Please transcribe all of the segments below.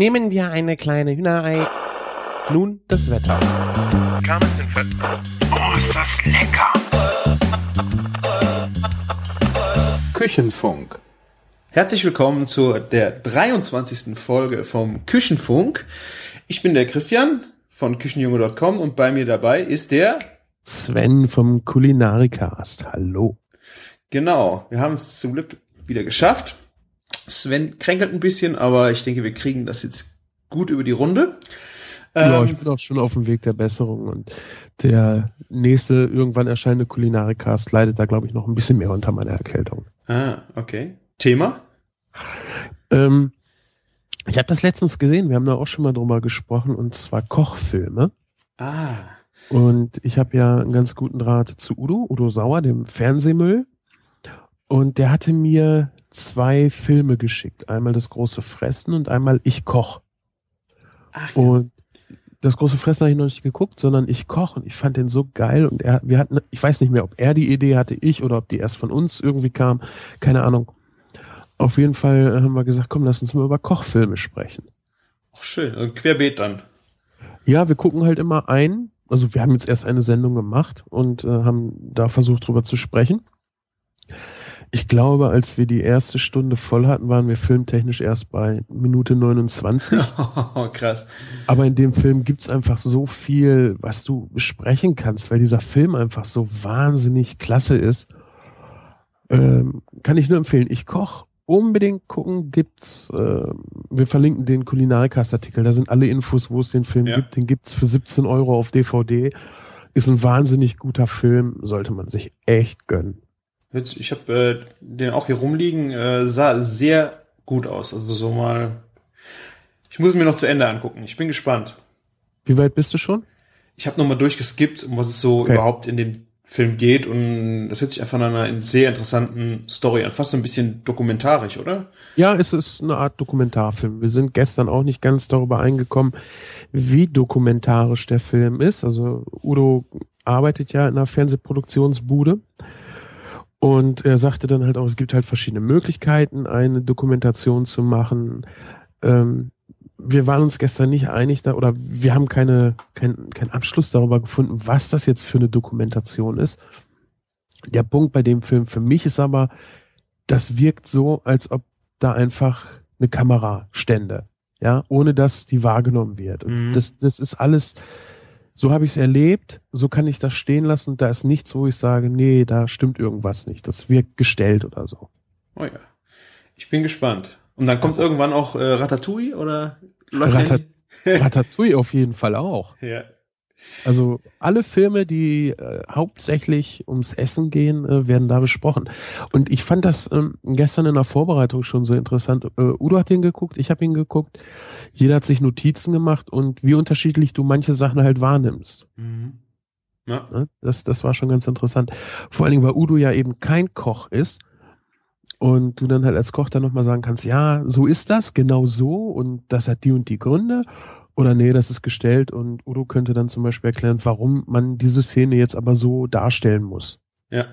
Nehmen wir eine kleine Hühnerei. Nun das Wetter. Oh, ist das lecker! Küchenfunk. Herzlich willkommen zu der 23. Folge vom Küchenfunk. Ich bin der Christian von küchenjunge.com und bei mir dabei ist der Sven vom Kulinarikast. Hallo. Genau, wir haben es zum Glück wieder geschafft. Sven kränkelt ein bisschen, aber ich denke, wir kriegen das jetzt gut über die Runde. ja, Ähm, ich bin auch schon auf dem Weg der Besserung und der nächste irgendwann erscheinende Kulinarikast leidet da, glaube ich, noch ein bisschen mehr unter meiner Erkältung. ah, okay. Thema? Ähm, ich habe das letztens gesehen, wir haben da auch schon mal drüber gesprochen, und zwar Kochfilme. Ah, Und ich habe ja einen ganz guten Draht zu Udo, Udo Sauer, dem Fernsehmüll. Und der hatte mir zwei Filme geschickt. Einmal das große Fressen und einmal Ich koch. ach, ja. Und das große Fressen habe ich noch nicht geguckt, sondern ich koch und ich fand den so geil und er, wir hatten, ich weiß nicht mehr, ob er die Idee hatte, ich oder ob die erst von uns irgendwie kam, keine Ahnung. Auf jeden Fall haben wir gesagt, komm, lass uns mal über Kochfilme sprechen. Ach, schön. Und querbeet dann. Ja, wir gucken halt immer ein. Also wir haben jetzt erst eine Sendung gemacht und äh, haben da versucht drüber zu sprechen. Ich glaube, als wir die erste Stunde voll hatten, waren wir filmtechnisch erst bei Minute 29. Krass. Aber in dem Film gibt's einfach so viel, was du besprechen kannst, weil dieser Film einfach so wahnsinnig klasse ist. Ähm, kann ich nur empfehlen. Ich koch. Unbedingt gucken gibt's. Äh, wir verlinken den Kulinarikast-Artikel. Da sind alle Infos, wo es den Film Ja. gibt. Den gibt's für 17 Euro auf DVD. Ist ein wahnsinnig guter Film. Sollte man sich echt gönnen. Ich habe äh, den auch hier rumliegen. Äh, sah sehr gut aus. Also so mal. Ich muss es mir noch zu Ende angucken. Ich bin gespannt. Wie weit bist du schon? Ich habe nochmal durchgeskippt, um was es so Okay. überhaupt in dem Film geht. Und das hört sich einfach nach einer sehr interessanten Story an. Fast so ein bisschen dokumentarisch, oder? Ja, es ist eine Art Dokumentarfilm. Wir sind gestern auch nicht ganz darüber eingekommen, wie dokumentarisch der Film ist. Also Udo arbeitet ja in einer Fernsehproduktionsbude und er sagte dann halt auch, es gibt halt verschiedene Möglichkeiten, eine Dokumentation zu machen. Ähm, wir waren uns gestern nicht einig da oder wir haben keine, kein, keinen Abschluss darüber gefunden, was das jetzt für eine Dokumentation ist. Der Punkt bei dem Film für mich ist aber, das wirkt so, als ob da einfach eine Kamera stände, ja, ohne dass die wahrgenommen wird. Und Mhm. das, das ist alles, so habe ich es erlebt, so kann ich das stehen lassen. Da ist nichts, wo ich sage, nee, da stimmt irgendwas nicht. Das wirkt gestellt oder so. Oh ja. Ich bin gespannt. Und dann kommt irgendwann auch äh, Ratatouille oder läuft Ratat-? Ratatouille auf jeden Fall auch. Ja. Also alle Filme, die äh, hauptsächlich ums Essen gehen, äh, werden da besprochen. Und ich fand das ähm, gestern in der Vorbereitung schon so interessant. Äh, Udo hat den geguckt, ich habe ihn geguckt. Jeder hat sich Notizen gemacht und wie unterschiedlich du manche Sachen halt wahrnimmst. Mhm. Ja. Ne? Das, das war schon ganz interessant. Vor allen Dingen, weil Udo ja eben kein Koch ist und du dann halt als Koch dann nochmal sagen kannst, ja, so ist das, genau so und das hat die und die Gründe. Oder nee, das ist gestellt und Udo könnte dann zum Beispiel erklären, warum man diese Szene jetzt aber so darstellen muss. Ja.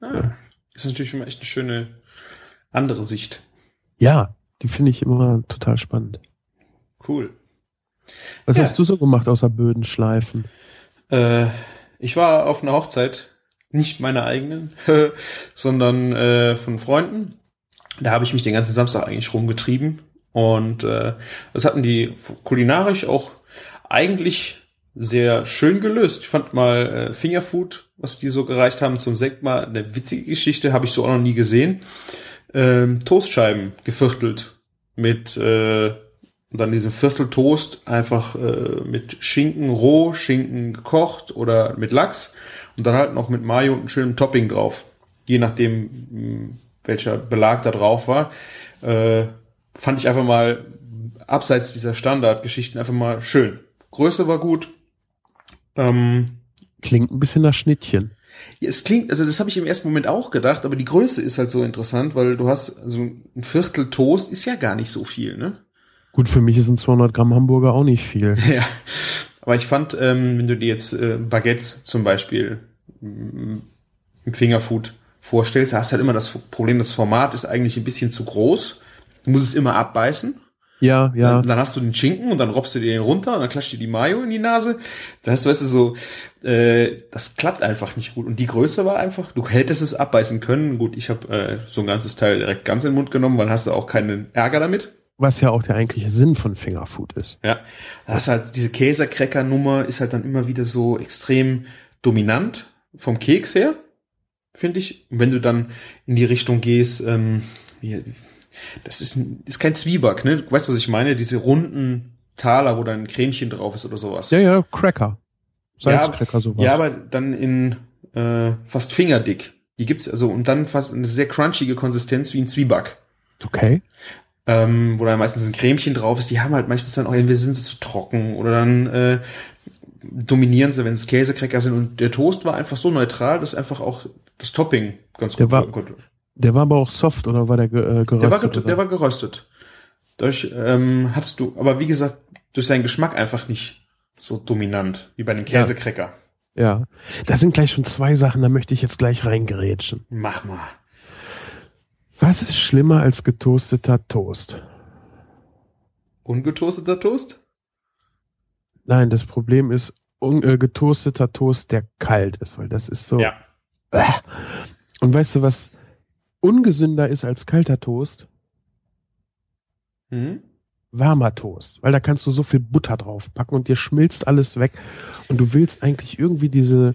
Ah, ist natürlich immer echt eine schöne andere Sicht. Ja, die finde ich immer total spannend. Cool. Was Ja. hast du so gemacht außer Böden schleifen? Äh, ich war auf einer Hochzeit, nicht meine eigenen, sondern äh, von Freunden. Da habe ich mich den ganzen Samstag eigentlich rumgetrieben. Und äh, das hatten die kulinarisch auch eigentlich sehr schön gelöst. Ich fand mal äh, Fingerfood, was die so gereicht haben zum Sekt, mal eine witzige Geschichte, habe ich so auch noch nie gesehen. Ähm, Toastscheiben geviertelt mit äh, und dann diesen Viertel Toast einfach äh, mit Schinken roh, Schinken gekocht oder mit Lachs und dann halt noch mit Mayo und einem schönen Topping drauf. Je nachdem, welcher Belag da drauf war. Äh, fand ich einfach mal abseits dieser Standardgeschichten einfach mal schön. Größe war gut. Ähm, Klingt ein bisschen nach Schnittchen. ja, es klingt, also das habe ich im ersten Moment auch gedacht, aber die Größe ist halt so interessant, weil du hast, also ein Viertel Toast ist ja gar nicht so viel, ne? Gut, für mich ist ein 200 Gramm Hamburger auch nicht viel. Ja. Aber ich fand, ähm, wenn du dir jetzt äh, Baguettes zum Beispiel mm, im Fingerfood vorstellst, hast du halt immer das Problem, das Format ist eigentlich ein bisschen zu groß. Du musst es immer abbeißen. Ja, ja. Dann, dann hast du den Schinken und dann robbst du dir den runter und dann klatscht dir die Mayo in die Nase. Dann hast du, weißt du, so, äh, das klappt einfach nicht gut. Und die Größe war einfach, du hättest es abbeißen können. Gut, ich habe äh, so ein ganzes Teil direkt ganz in den Mund genommen, weil hast du auch keinen Ärger damit. Was ja auch der eigentliche Sinn von Fingerfood ist. Ja, das halt diese Käsercracker-Nummer ist halt dann immer wieder so extrem dominant vom Keks her, finde ich. Und wenn du dann in die Richtung gehst, ähm, wie, das ist, ist kein Zwieback, ne? Du weißt, was ich meine? Diese runden Taler, wo dann ein Cremchen drauf ist oder sowas. Ja, ja, Cracker. Salzcracker, ja, sowas. Ja, aber dann in äh, fast fingerdick. Die gibt's also und dann fast eine sehr crunchige Konsistenz wie ein Zwieback. Okay ähm, wo dann meistens ein Cremchen drauf ist, die haben halt meistens dann auch, entweder sind sie zu trocken oder dann äh, dominieren sie, wenn es Käsekräcker sind. Und der Toast war einfach so neutral, dass einfach auch das Topping ganz der gut war, konnte. Der war aber auch soft oder war der äh, geröstet? Der war, der war geröstet. Dadurch ähm, hattest du, aber wie gesagt, durch seinen Geschmack einfach nicht so dominant wie bei dem Käsekräcker. Ja. ja, das sind gleich schon zwei Sachen, da möchte ich jetzt gleich reingerätschen. Mach mal. Was ist schlimmer als getoasteter Toast? Ungetoasteter Toast? Nein, das Problem ist äh, getoasteter Toast, der kalt ist, weil das ist so. Ja. Äh. Und weißt du, was ungesünder ist als kalter Toast? Hm? Warmer Toast, weil da kannst du so viel Butter draufpacken und dir schmilzt alles weg und du willst eigentlich irgendwie diese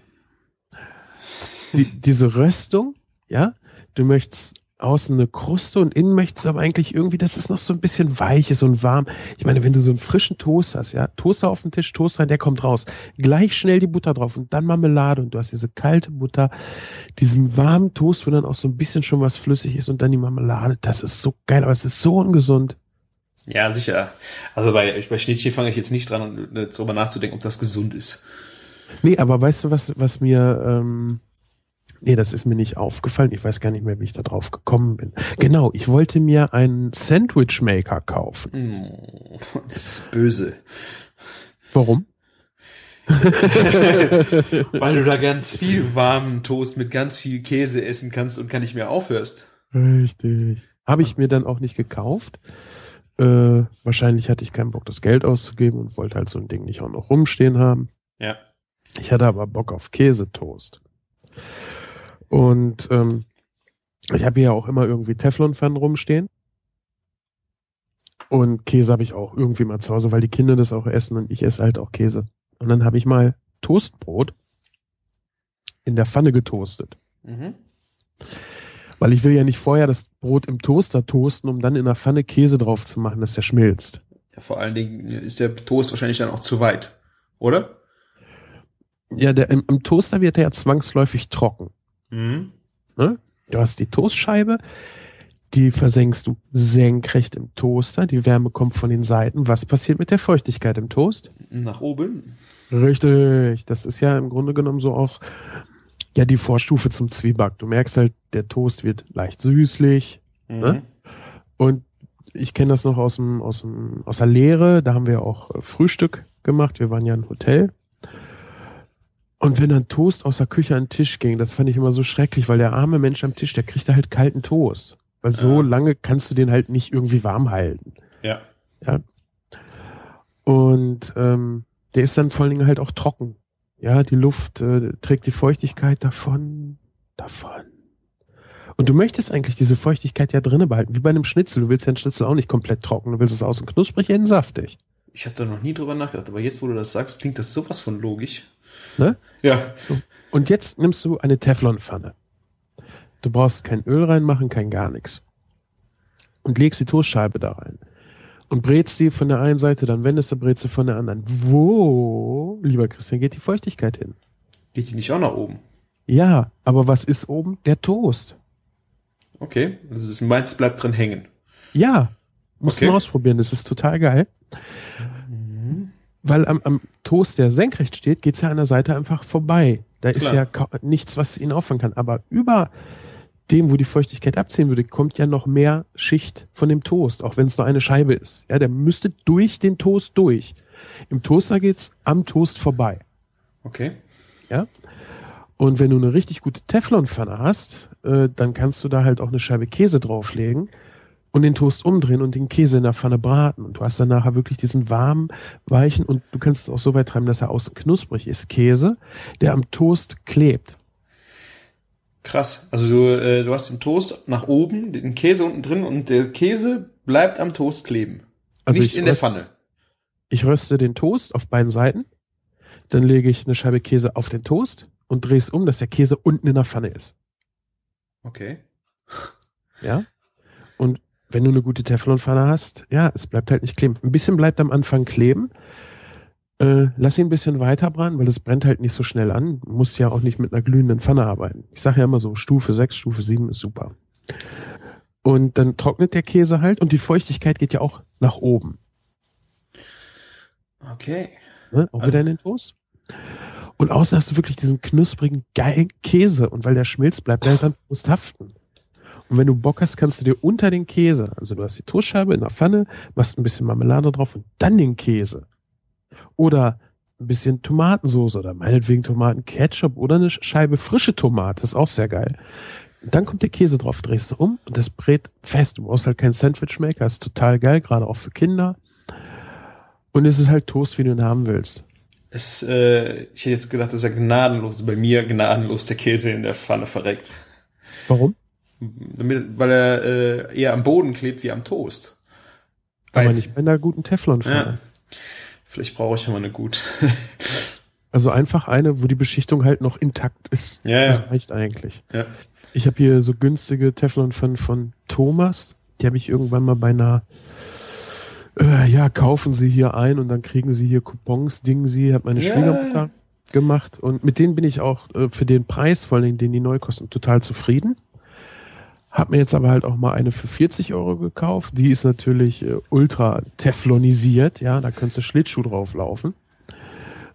die, diese Röstung, ja? Du möchtest außen eine Kruste und innen möchtest du aber eigentlich irgendwie, dass es noch so ein bisschen weich ist und warm. Ich meine, wenn du so einen frischen Toast hast, ja, Toaster auf dem Tisch, Toaster, der kommt raus. Gleich schnell die Butter drauf und dann Marmelade und du hast diese kalte Butter, diesen warmen Toast, wo dann auch so ein bisschen schon was flüssig ist und dann die Marmelade. Das ist so geil, aber es ist so ungesund. Ja, sicher. Also bei, bei Schnittchen fange ich jetzt nicht dran, darüber nachzudenken, ob das gesund ist. Nee, aber weißt du, was, was mir, ähm, Nee, das ist mir nicht aufgefallen. Ich weiß gar nicht mehr, wie ich da drauf gekommen bin. Genau, ich wollte mir einen Sandwich Maker kaufen. Hm, das ist böse. Warum? Weil du da ganz viel warmen Toast mit ganz viel Käse essen kannst und kann nicht mehr aufhörst. Richtig. Habe ich mir dann auch nicht gekauft. Äh, wahrscheinlich hatte ich keinen Bock, das Geld auszugeben und wollte halt so ein Ding nicht auch noch rumstehen haben. Ja. Ich hatte aber Bock auf Käsetoast. Und ähm, ich habe hier auch immer irgendwie Teflonpfannen rumstehen. Und Käse habe ich auch irgendwie mal zu Hause, weil die Kinder das auch essen und ich esse halt auch Käse. Und dann habe ich mal Toastbrot in der Pfanne getoastet. Mhm. Weil ich will ja nicht vorher das Brot im Toaster toasten, um dann in der Pfanne Käse drauf zu machen, dass der schmilzt. Ja, vor allen Dingen ist der Toast wahrscheinlich dann auch zu weit, oder? Ja, der, im, im Toaster wird er ja zwangsläufig trocken. Mhm. Ne? Du hast die Toastscheibe, die versenkst du senkrecht im Toaster, die Wärme kommt von den Seiten. Was passiert mit der Feuchtigkeit im Toast? Nach oben. Richtig. Das ist ja im Grunde genommen so auch ja die Vorstufe zum Zwieback. Du merkst halt, der Toast wird leicht süßlich. Mhm. Ne? Und ich kenne das noch aus dem, aus dem, aus der Lehre. Da haben wir auch Frühstück gemacht. Wir waren ja im Hotel. Und wenn dann Toast aus der Küche an den Tisch ging, das fand ich immer so schrecklich, weil der arme Mensch am Tisch, der kriegt da halt kalten Toast. Weil so Ja. lange kannst du den halt nicht irgendwie warm halten. Ja. Ja. Und ähm, der ist dann vor allen Dingen halt auch trocken. Ja, die Luft äh, trägt die Feuchtigkeit davon, davon. Und du möchtest eigentlich diese Feuchtigkeit ja drinnen behalten, wie bei einem Schnitzel. Du willst ja einen Schnitzel auch nicht komplett trocken. Du willst es außen knusprig, innen saftig. Ich habe da noch nie drüber nachgedacht, aber jetzt, wo du das sagst, klingt das sowas von logisch. Ne? Ja. So. Und jetzt nimmst du eine Teflonpfanne. Du brauchst kein Öl reinmachen, kein gar nichts. Und legst die Toastscheibe da rein. Und brätst die von der einen Seite, dann wendest du brätst du von der anderen. Wo, lieber Christian, geht die Feuchtigkeit hin? Geht die nicht auch nach oben? Ja, aber was ist oben? Der Toast. Okay. Also das meins bleibt drin hängen. Ja, musst Okay. du mal ausprobieren, das ist total geil. Weil am, am Toast, der senkrecht steht, geht's ja an der Seite einfach vorbei. Da ist Klar. ja kau- nichts, was ihn auffangen kann. Aber über dem, wo die Feuchtigkeit abziehen würde, kommt ja noch mehr Schicht von dem Toast, auch wenn es nur eine Scheibe ist. Ja, der müsste durch den Toast durch. Im Toaster geht's am Toast vorbei. Okay. Ja. Und wenn du eine richtig gute Teflonpfanne hast, äh, dann kannst du da halt auch eine Scheibe Käse drauflegen und den Toast umdrehen und den Käse in der Pfanne braten. Und du hast dann nachher wirklich diesen warmen, weichen und du kannst es auch so weit treiben, dass er außen knusprig ist. Käse, der am Toast klebt. Krass. Also du, äh, du hast den Toast nach oben, den Käse unten drin und der Käse bleibt am Toast kleben. Also Nicht ich in der Pfanne. Ich röste den Toast auf beiden Seiten, dann lege ich eine Scheibe Käse auf den Toast und drehe es um, dass der Käse unten in der Pfanne ist. Okay. Ja? Und wenn du eine gute Teflonpfanne hast, ja, es bleibt halt nicht kleben. Ein bisschen bleibt am Anfang kleben. Äh, lass ihn ein bisschen weiter braten, weil es brennt halt nicht so schnell an. Du musst ja auch nicht mit einer glühenden Pfanne arbeiten. Ich sage ja immer so, Stufe 6, Stufe 7 ist super. Und dann trocknet der Käse halt und die Feuchtigkeit geht ja auch nach oben. Okay. Ne? Auch wieder in den Toast. Und außen hast du wirklich diesen knusprigen, geilen Käse. Und weil der schmilzt, bleibt der halt am Toast haften. Und wenn du Bock hast, kannst du dir unter den Käse, also du hast die Toastscheibe in der Pfanne, machst ein bisschen Marmelade drauf und dann den Käse. Oder ein bisschen Tomatensoße oder meinetwegen Tomatenketchup oder eine Scheibe frische Tomate, ist auch sehr geil. Und dann kommt der Käse drauf, drehst du um und das brät fest. Du brauchst halt keinen Sandwichmaker, ist total geil, gerade auch für Kinder. Und es ist halt Toast, wie du ihn haben willst. Es, äh, ich hätte jetzt gedacht, dass er gnadenlos, ist bei mir gnadenlos der Käse in der Pfanne verreckt. Warum? Damit, weil er äh, eher am Boden klebt wie am Toast. Aber Weil- nicht bei einer guten Teflonpfanne. Ja. Vielleicht brauche ich ja mal eine gut. Also einfach eine, wo die Beschichtung halt noch intakt ist. Ja, ja. Das reicht eigentlich. ja. Ich habe hier so günstige Teflonpfannen von Thomas. Die habe ich irgendwann mal bei einer, äh, ja, kaufen Sie hier ein und dann kriegen Sie hier Coupons, Dingen Sie, hat meine Ja. Schwiegermutter gemacht. Und mit denen bin ich auch äh, für den Preis, vor allen Dingen, den die neu kosten, total zufrieden. Hab mir jetzt aber halt auch mal eine für 40 Euro gekauft. Die ist natürlich äh, ultra teflonisiert, ja, da könntest du Schlittschuh drauf laufen.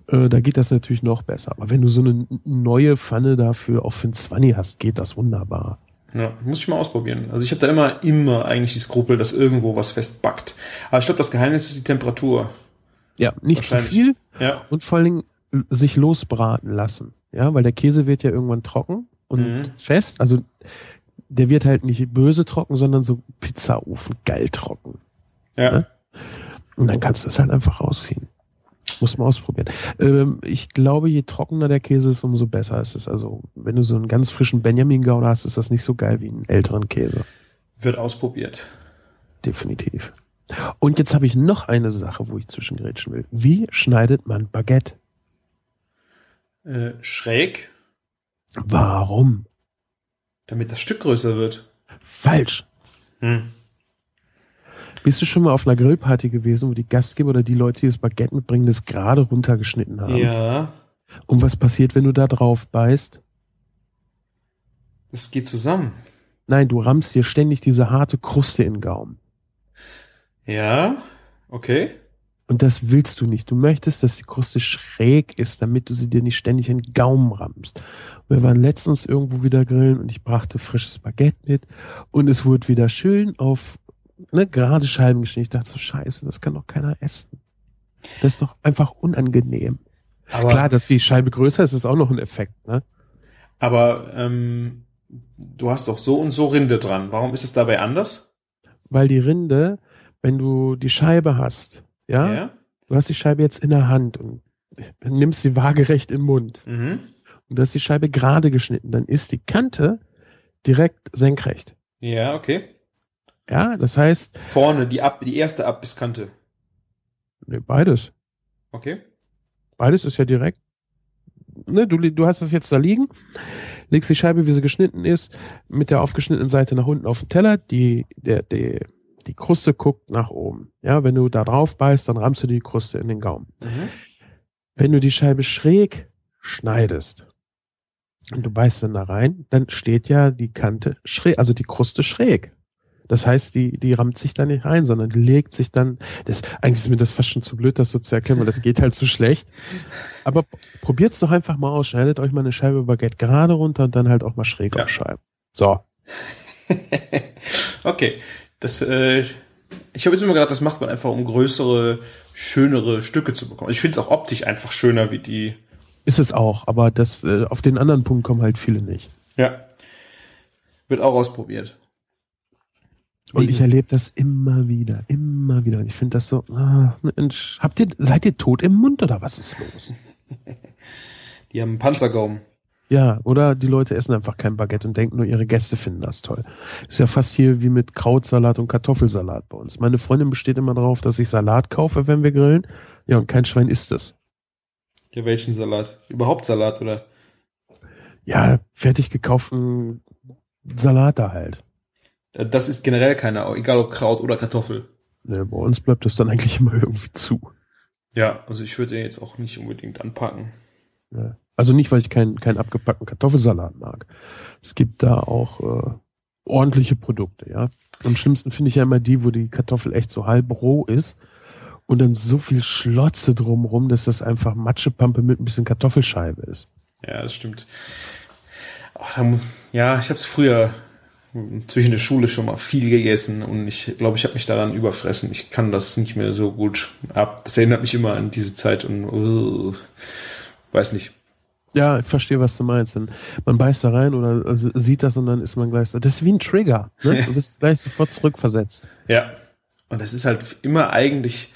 Äh, da geht das natürlich noch besser. Aber wenn du so eine neue Pfanne dafür auch für ein 20 hast, geht das wunderbar. Ja, muss ich mal ausprobieren. Also ich habe da immer, immer eigentlich die Skrupel, dass irgendwo was festbackt. Aber ich glaube, das Geheimnis ist die Temperatur. Ja, nicht zu viel Ja. und vor allen Dingen l- sich losbraten lassen. Ja, weil der Käse wird ja irgendwann trocken und Mhm. fest. Also der wird halt nicht böse trocken, sondern so Pizzaofen geil trocken. Ja. Ne? Und dann kannst du es halt einfach rausziehen. Muss man ausprobieren. Ähm, ich glaube, je trockener der Käse ist, umso besser ist es. Also, wenn du so einen ganz frischen Benjamin Gouda hast, ist das nicht so geil wie einen älteren Käse. Wird ausprobiert. Definitiv. Und jetzt habe ich noch eine Sache, wo ich zwischengrätschen will. Wie schneidet man Baguette? Äh, schräg, Warum? Damit das Stück größer wird. Falsch. Hm. Bist du schon mal auf einer Grillparty gewesen, wo die Gastgeber oder die Leute, die das Baguette mitbringen, das gerade runtergeschnitten haben? Ja. Und was passiert, wenn du da drauf beißt? Es geht zusammen. Nein, du rammst dir ständig diese harte Kruste in den Gaumen. Ja. Okay. Und das willst du nicht. Du möchtest, dass die Kruste schräg ist, damit du sie dir nicht ständig in den Gaumen rammst. Wir waren letztens irgendwo wieder grillen und ich brachte frisches Baguette mit und es wurde wieder schön auf ne, gerade Scheiben geschnitten. Ich dachte so, scheiße, das kann doch keiner essen. Das ist doch einfach unangenehm. Aber, Klar, dass die Scheibe größer ist, ist auch noch ein Effekt. Ne? aber ähm, du hast doch so und so Rinde dran. Warum ist es dabei anders? Weil die Rinde, wenn du die Scheibe hast, ja, du hast die Scheibe jetzt in der Hand und nimmst sie waagerecht im Mund Mhm. und du hast die Scheibe gerade geschnitten, dann ist die Kante direkt senkrecht. Ja, okay. Ja, das heißt, Vorne, die, Ab die erste Abbiskante. ne, beides. Okay. Beides ist ja direkt. Ne, du, du hast das jetzt da liegen, legst die Scheibe, wie sie geschnitten ist, mit der aufgeschnittenen Seite nach unten auf den Teller, die, der, der, die Kruste guckt nach oben. Ja, wenn du da drauf beißt, dann rammst du die Kruste in den Gaumen. Mhm. Wenn du die Scheibe schräg schneidest und du beißt dann da rein, dann steht ja die Kante schräg, also die Kruste schräg. Das heißt, die, die rammt sich da nicht rein, sondern die legt sich dann, das, eigentlich ist mir das fast schon zu blöd, das so zu erklären, weil das geht halt zu schlecht. Aber p- probiert's doch einfach mal aus, schneidet euch mal eine Scheibe Baguette gerade runter und dann halt auch mal schräg Ja. auf Scheiben. So. okay. Das, äh, ich habe jetzt immer gedacht, das macht man einfach, um größere, schönere Stücke zu bekommen. Ich finde es auch optisch einfach schöner wie die. Ist es auch, aber das, äh, auf den anderen Punkt kommen halt viele nicht. Ja. Wird auch ausprobiert. Und ich erlebe das immer wieder, immer wieder. Und ich finde das so, ah, Mensch, habt ihr, seid ihr tot im Mund oder was ist los? Die haben einen Panzergaum. Ja, oder die Leute essen einfach kein Baguette und denken nur, ihre Gäste finden das toll. Ist ja fast hier wie mit Krautsalat und Kartoffelsalat bei uns. Meine Freundin besteht immer darauf, dass ich Salat kaufe, wenn wir grillen. Ja, und kein Schwein isst es. Ja, welchen Salat? Überhaupt Salat, oder? Ja, fertig gekauften Salat da halt. Das ist generell keiner, egal ob Kraut oder Kartoffel. Ne, bei uns bleibt das dann eigentlich immer irgendwie zu. Ja, also ich würde den jetzt auch nicht unbedingt anpacken. Ja. Also nicht, weil ich keinen keinen abgepackten Kartoffelsalat mag. Es gibt da auch äh, ordentliche Produkte, ja. Am schlimmsten finde ich ja immer die, wo die Kartoffel echt so halb roh ist und dann so viel Schlotze drumrum, dass das einfach Matschepampe mit ein bisschen Kartoffelscheibe ist. Ja, das stimmt. Ach, ja, ich habe es früher zwischen der Schule schon mal viel gegessen und ich glaube, ich habe mich daran überfressen. Ich kann das nicht mehr so gut ab. Das erinnert mich immer an diese Zeit und uh, weiß nicht. Ja, ich verstehe, was du meinst. Denn man beißt da rein oder also sieht das und dann ist man gleich so. Das ist wie ein Trigger. Ne? Du bist gleich sofort zurückversetzt. Ja. Und das ist halt immer eigentlich,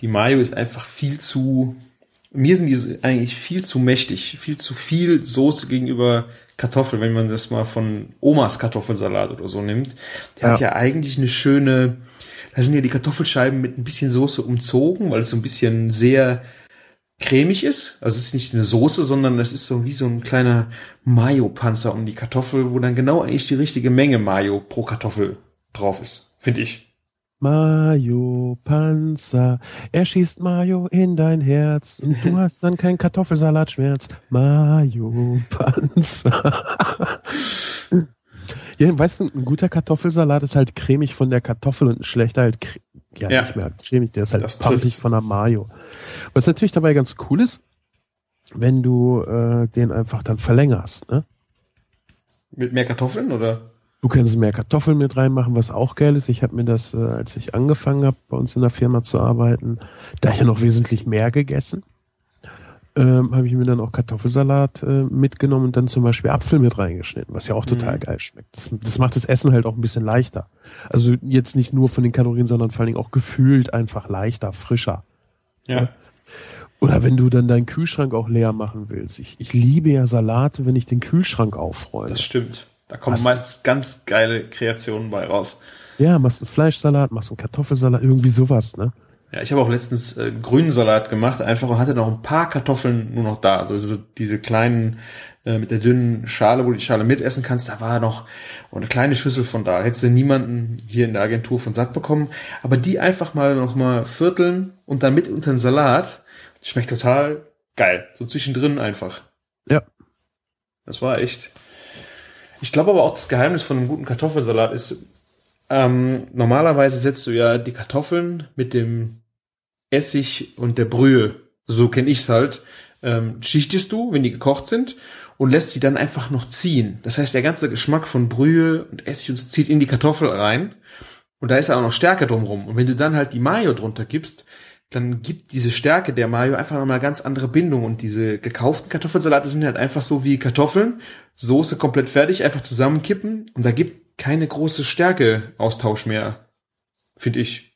die Mayo ist einfach viel zu, mir sind die eigentlich viel zu mächtig, viel zu viel Soße gegenüber Kartoffel, wenn man das mal von Omas Kartoffelsalat oder so nimmt. Der ja. hat ja eigentlich eine schöne, da sind ja die Kartoffelscheiben mit ein bisschen Soße umzogen, weil es so ein bisschen sehr cremig ist. Also es ist nicht eine Soße, sondern es ist so wie so ein kleiner Mayo-Panzer um die Kartoffel, wo dann genau eigentlich die richtige Menge Mayo pro Kartoffel drauf ist, finde ich. Mayo Panzer, er schießt Mayo in dein Herz und du hast dann keinen Kartoffelsalatschmerz. Mayo Panzer. ja, weißt du, ein guter Kartoffelsalat ist halt cremig von der Kartoffel und ein schlechter halt ja, ja. nicht mehr cremig, der ist halt pampig von der Mayo. Was natürlich dabei ganz cool ist, wenn du äh, den einfach dann verlängerst, ne? Mit mehr Kartoffeln oder? Du kannst mehr Kartoffeln mit reinmachen, was auch geil ist. Ich habe mir das, äh, als ich angefangen habe, bei uns in der Firma zu arbeiten, da ich ja noch wesentlich mehr gegessen, ähm, habe ich mir dann auch Kartoffelsalat äh, mitgenommen und dann zum Beispiel Apfel mit reingeschnitten, was ja auch total mhm. geil schmeckt. Das, das, macht das Essen halt auch ein bisschen leichter. Also jetzt nicht nur von den Kalorien, sondern vor allen Dingen auch gefühlt einfach leichter, frischer. Ja. Oder wenn du dann deinen Kühlschrank auch leer machen willst. Ich, ich liebe ja Salate, wenn ich den Kühlschrank aufräume. Das stimmt. Da kommen Was? meistens ganz geile Kreationen bei raus. Ja, machst einen Fleischsalat, machst einen Kartoffelsalat, irgendwie sowas, ne? Ja, ich habe auch letztens äh, grünen Salat gemacht, einfach und hatte noch ein paar Kartoffeln nur noch da. Also so diese kleinen äh, mit der dünnen Schale, wo du die Schale mitessen kannst, da war noch eine kleine Schüssel von da. Hättest du niemanden hier in der Agentur von satt bekommen. Aber die einfach mal noch mal vierteln und dann mit unter den Salat. Schmeckt total geil. So zwischendrin einfach. Ja. Das war echt ich glaube aber auch, das Geheimnis von einem guten Kartoffelsalat ist, ähm, normalerweise setzt du ja die Kartoffeln mit dem Essig und der Brühe, so kenne ich's halt, ähm, schichtest du, wenn die gekocht sind und lässt sie dann einfach noch ziehen. Das heißt, der ganze Geschmack von Brühe und Essig und so zieht in die Kartoffel rein und da ist auch noch Stärke drumrum. Und wenn du dann halt die Mayo drunter gibst, dann gibt diese Stärke der Mayo einfach nochmal eine ganz andere Bindung. Und diese gekauften Kartoffelsalate sind halt einfach so wie Kartoffeln, Soße komplett fertig, einfach zusammenkippen und da gibt keine große Stärke-Austausch mehr, finde ich.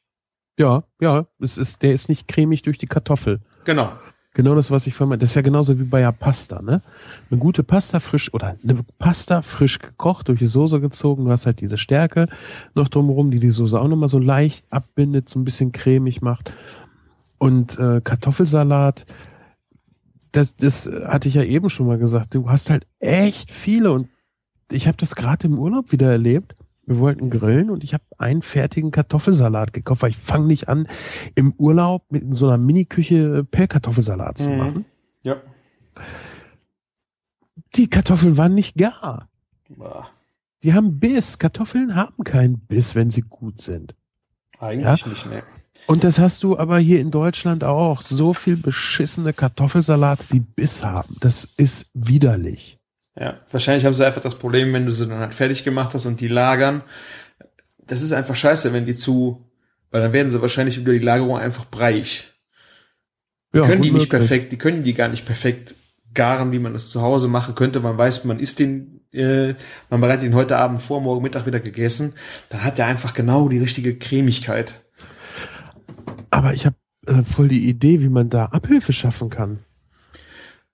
Ja, ja, es ist, der ist nicht cremig durch die Kartoffel. Genau. Genau das, was ich vermeide. Das ist ja genauso wie bei der Pasta, ne? Eine gute Pasta frisch oder eine Pasta frisch gekocht, durch die Soße gezogen. Du hast halt diese Stärke noch drumherum, die die Soße auch nochmal so leicht abbindet, so ein bisschen cremig macht. Und äh, Kartoffelsalat, das, das hatte ich ja eben schon mal gesagt. Du hast halt echt viele und ich habe das gerade im Urlaub wieder erlebt. Wir wollten grillen und ich habe einen fertigen Kartoffelsalat gekauft, weil ich fange nicht an, im Urlaub mit so einer Mini-Küche Pellkartoffelsalat zu mhm. machen. Ja. Die Kartoffeln waren nicht gar. Die haben Biss. Kartoffeln haben keinen Biss, wenn sie gut sind. Eigentlich ja? nicht, ne. Und das hast du aber hier in Deutschland auch. So viel beschissene Kartoffelsalate, die Biss haben. Das ist widerlich. Ja, wahrscheinlich haben sie einfach das Problem, wenn du sie dann halt fertig gemacht hast und die lagern. Das ist einfach scheiße, wenn die zu, weil dann werden sie wahrscheinlich über die Lagerung einfach breich. Die ja, können die nicht perfekt, die können die gar nicht perfekt garen, wie man das zu Hause machen könnte. Man weiß, man isst den äh, man bereitet ihn heute Abend vor, morgen Mittag wieder gegessen, dann hat er einfach genau die richtige Cremigkeit. Aber ich habe äh, voll die Idee, wie man da Abhilfe schaffen kann.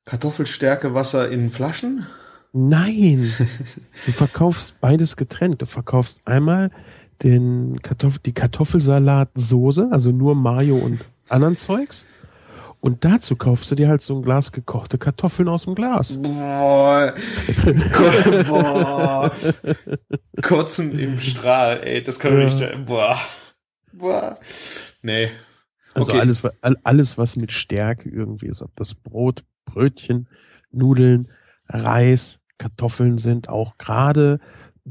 Kartoffelstärke Wasser in Flaschen? Nein, du verkaufst beides getrennt. Du verkaufst einmal den Kartoff die Kartoffelsalatsoße, also nur Mayo und anderen Zeugs. Und dazu kaufst du dir halt so ein Glas gekochte Kartoffeln aus dem Glas. Boah. boah. Kotzen im Strahl, ey, das kann doch nicht. Boah. Boah. Nee. Also Okay. alles, alles, was mit Stärke irgendwie ist, ob das Brot, Brötchen, Nudeln, Reis, Kartoffeln sind, auch gerade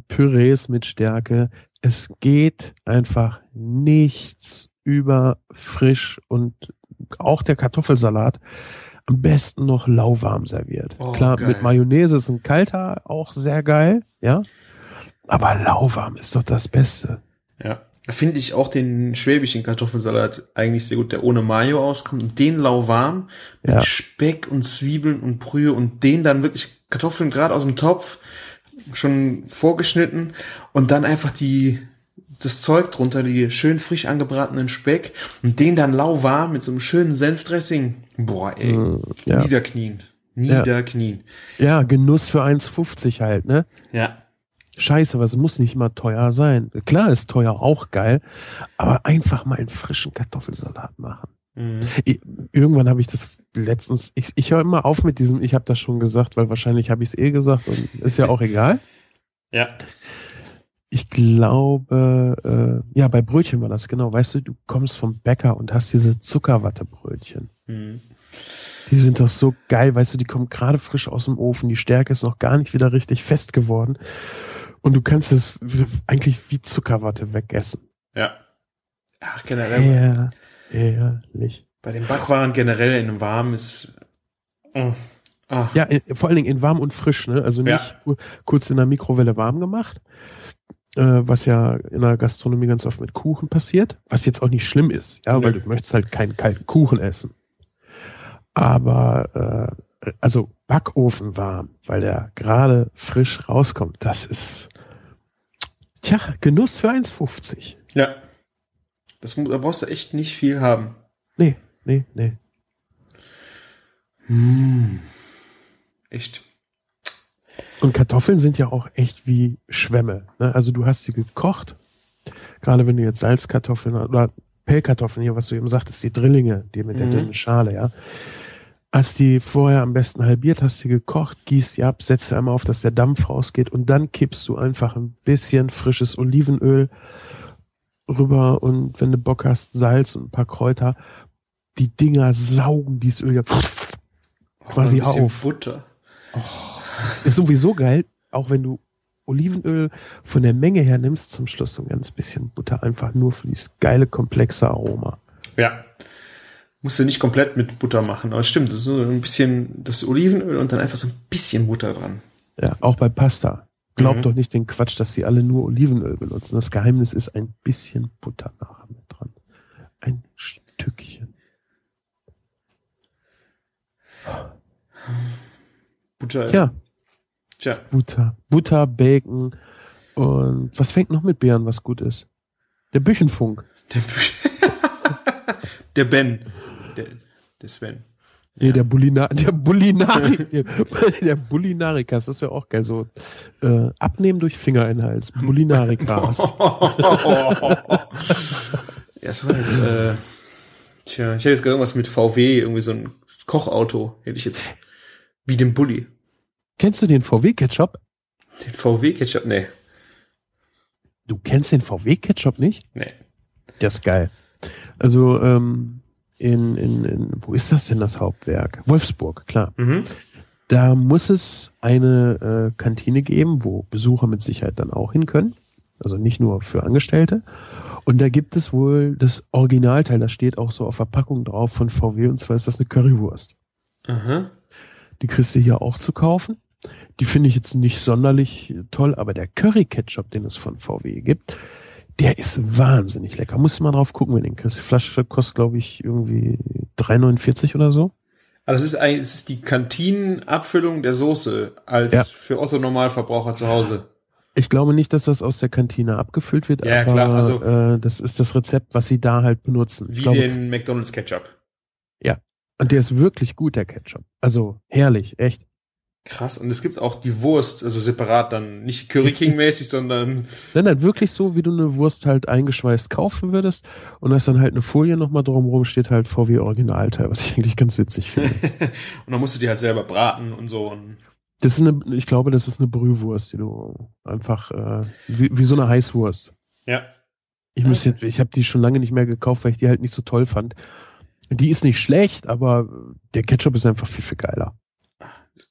Pürees mit Stärke. Es geht einfach nichts über frisch und auch der Kartoffelsalat am besten noch lauwarm serviert. Oh, Klar, geil. mit Mayonnaise ist ein kalter auch sehr geil, ja. Aber lauwarm ist doch das Beste. Ja. Da finde ich auch den schwäbischen Kartoffelsalat eigentlich sehr gut, der ohne Mayo auskommt und den lauwarm mit Ja. Speck und Zwiebeln und Brühe und den dann wirklich Kartoffeln gerade aus dem Topf schon vorgeschnitten und dann einfach die das Zeug drunter, die schön frisch angebratenen Speck und den dann lauwarm mit so einem schönen Senfdressing. Boah, ey, Mm, ja. niederknien. Niederknien. Ja, Genuss für 1,50 halt, ne? Ja. Scheiße, was muss nicht mal teuer sein. Klar ist teuer auch geil, aber einfach mal einen frischen Kartoffelsalat machen. Mhm. Irgendwann habe ich das letztens, ich, ich höre immer auf mit diesem, ich habe das schon gesagt, weil wahrscheinlich habe ich es eh gesagt und ist ja auch egal. Ja. Ich glaube, äh, ja, bei Brötchen war das genau. Weißt du, du kommst vom Bäcker und hast diese Zuckerwattebrötchen. Mhm. Die sind doch so geil, weißt du, die kommen gerade frisch aus dem Ofen, die Stärke ist noch gar nicht wieder richtig fest geworden. Und du kannst es eigentlich wie Zuckerwatte wegessen. Ja. Ach, generell. Ja, ehrlich. Bei den Backwaren generell in einem warmen ist. Oh. Ah. Ja, in, vor allen Dingen in warm und frisch, ne? Also nicht Ja. ku- kurz in der Mikrowelle warm gemacht, äh, was ja in der Gastronomie ganz oft mit Kuchen passiert, was jetzt auch nicht schlimm ist, ja, Nee. weil du möchtest halt keinen kalten Kuchen essen. Aber äh, also Backofen warm, weil der gerade frisch rauskommt, das ist tja, Genuss für 1,50. Ja. Das, da brauchst du echt nicht viel haben. Nee, nee, nee. Echt. Und Kartoffeln sind ja auch echt wie Schwämme. Ne? Also du hast sie gekocht, gerade wenn du jetzt Salzkartoffeln oder Pellkartoffeln hier, was du eben sagtest, die Drillinge, die mit der Mhm. dünnen Schale, ja. Hast die vorher am besten halbiert, hast sie gekocht, gießt sie ab, setzt sie einmal auf, dass der Dampf rausgeht und dann kippst du einfach ein bisschen frisches Olivenöl rüber und wenn du Bock hast, Salz und ein paar Kräuter. Die Dinger saugen dieses Öl ja quasi bisschen auf. Butter. Ist sowieso geil, auch wenn du Olivenöl von der Menge her nimmst, zum Schluss so ein ganz bisschen Butter, einfach nur für dieses geile, komplexe Aroma. Ja. Musst du nicht komplett mit Butter machen, aber stimmt, das ist so ein bisschen das Olivenöl und dann einfach so ein bisschen Butter dran. Ja, auch bei Pasta. Glaubt Mhm. doch nicht den Quatsch, dass sie alle nur Olivenöl benutzen. Das Geheimnis ist ein bisschen Butter nachher mit dran. Ein Stückchen. Butter. Ja, Tja. Butter. Butter, Bacon und was fängt noch mit Beeren, was gut ist? Der Büchenfunk. Der, der Ben. Der, der Sven. Nee, der Bullina der Bullinari der, Bullinarikas, das wäre auch geil. So äh, abnehmen durch Finger in den Hals. Bullinarikast. Das war jetzt, äh, tja, ich hätte jetzt gerade irgendwas mit VW, irgendwie so ein Kochauto, hätte ich jetzt. Wie den Bulli. Kennst du den VW-Ketchup? Den VW-Ketchup, nee. Du kennst den VW-Ketchup nicht? Nee. Der ist geil. Also, ähm, in, in, in, wo ist das denn das Hauptwerk? Wolfsburg, klar. Mhm. Da muss es eine äh, Kantine geben, wo Besucher mit Sicherheit dann auch hin können. Also nicht nur für Angestellte. Und da gibt es wohl das Originalteil, da steht auch so auf Verpackung drauf von VW, und zwar ist das eine Currywurst. Aha. Die kriegst du hier auch zu kaufen. Die finde ich jetzt nicht sonderlich toll, aber der Curry-Ketchup, den es von VW gibt, der ist wahnsinnig lecker. Musst du mal drauf gucken, wenn den kriegst. Die Flasche kostet, glaube ich, irgendwie 3,49 oder so. Also das ist eigentlich, das ist die Kantinenabfüllung der Soße als Ja. für Otto Normalverbraucher zu Hause. Ich glaube nicht, dass das aus der Kantine abgefüllt wird, Ja, aber klar, also- äh, das ist das Rezept, was sie da halt benutzen. Wie glaube, den McDonald's Ketchup. und der ist wirklich gut, der Ketchup. Also herrlich, echt. Krass. Und es gibt auch die Wurst, also separat dann, nicht Curry King mäßig, sondern Nein, nein, wirklich so, wie du eine Wurst halt eingeschweißt kaufen würdest und da ist dann halt eine Folie nochmal drumherum, steht halt vor wie Originalteil, was ich eigentlich ganz witzig finde. und dann musst du die halt selber braten und so. Und Das ist eine, ich glaube, das ist eine Brühwurst, die du einfach, äh, wie, wie so eine Heißwurst. ja. Ich muss jetzt, ich habe die schon lange nicht mehr gekauft, weil ich die halt nicht so toll fand. Die ist nicht schlecht, aber der Ketchup ist einfach viel, viel geiler.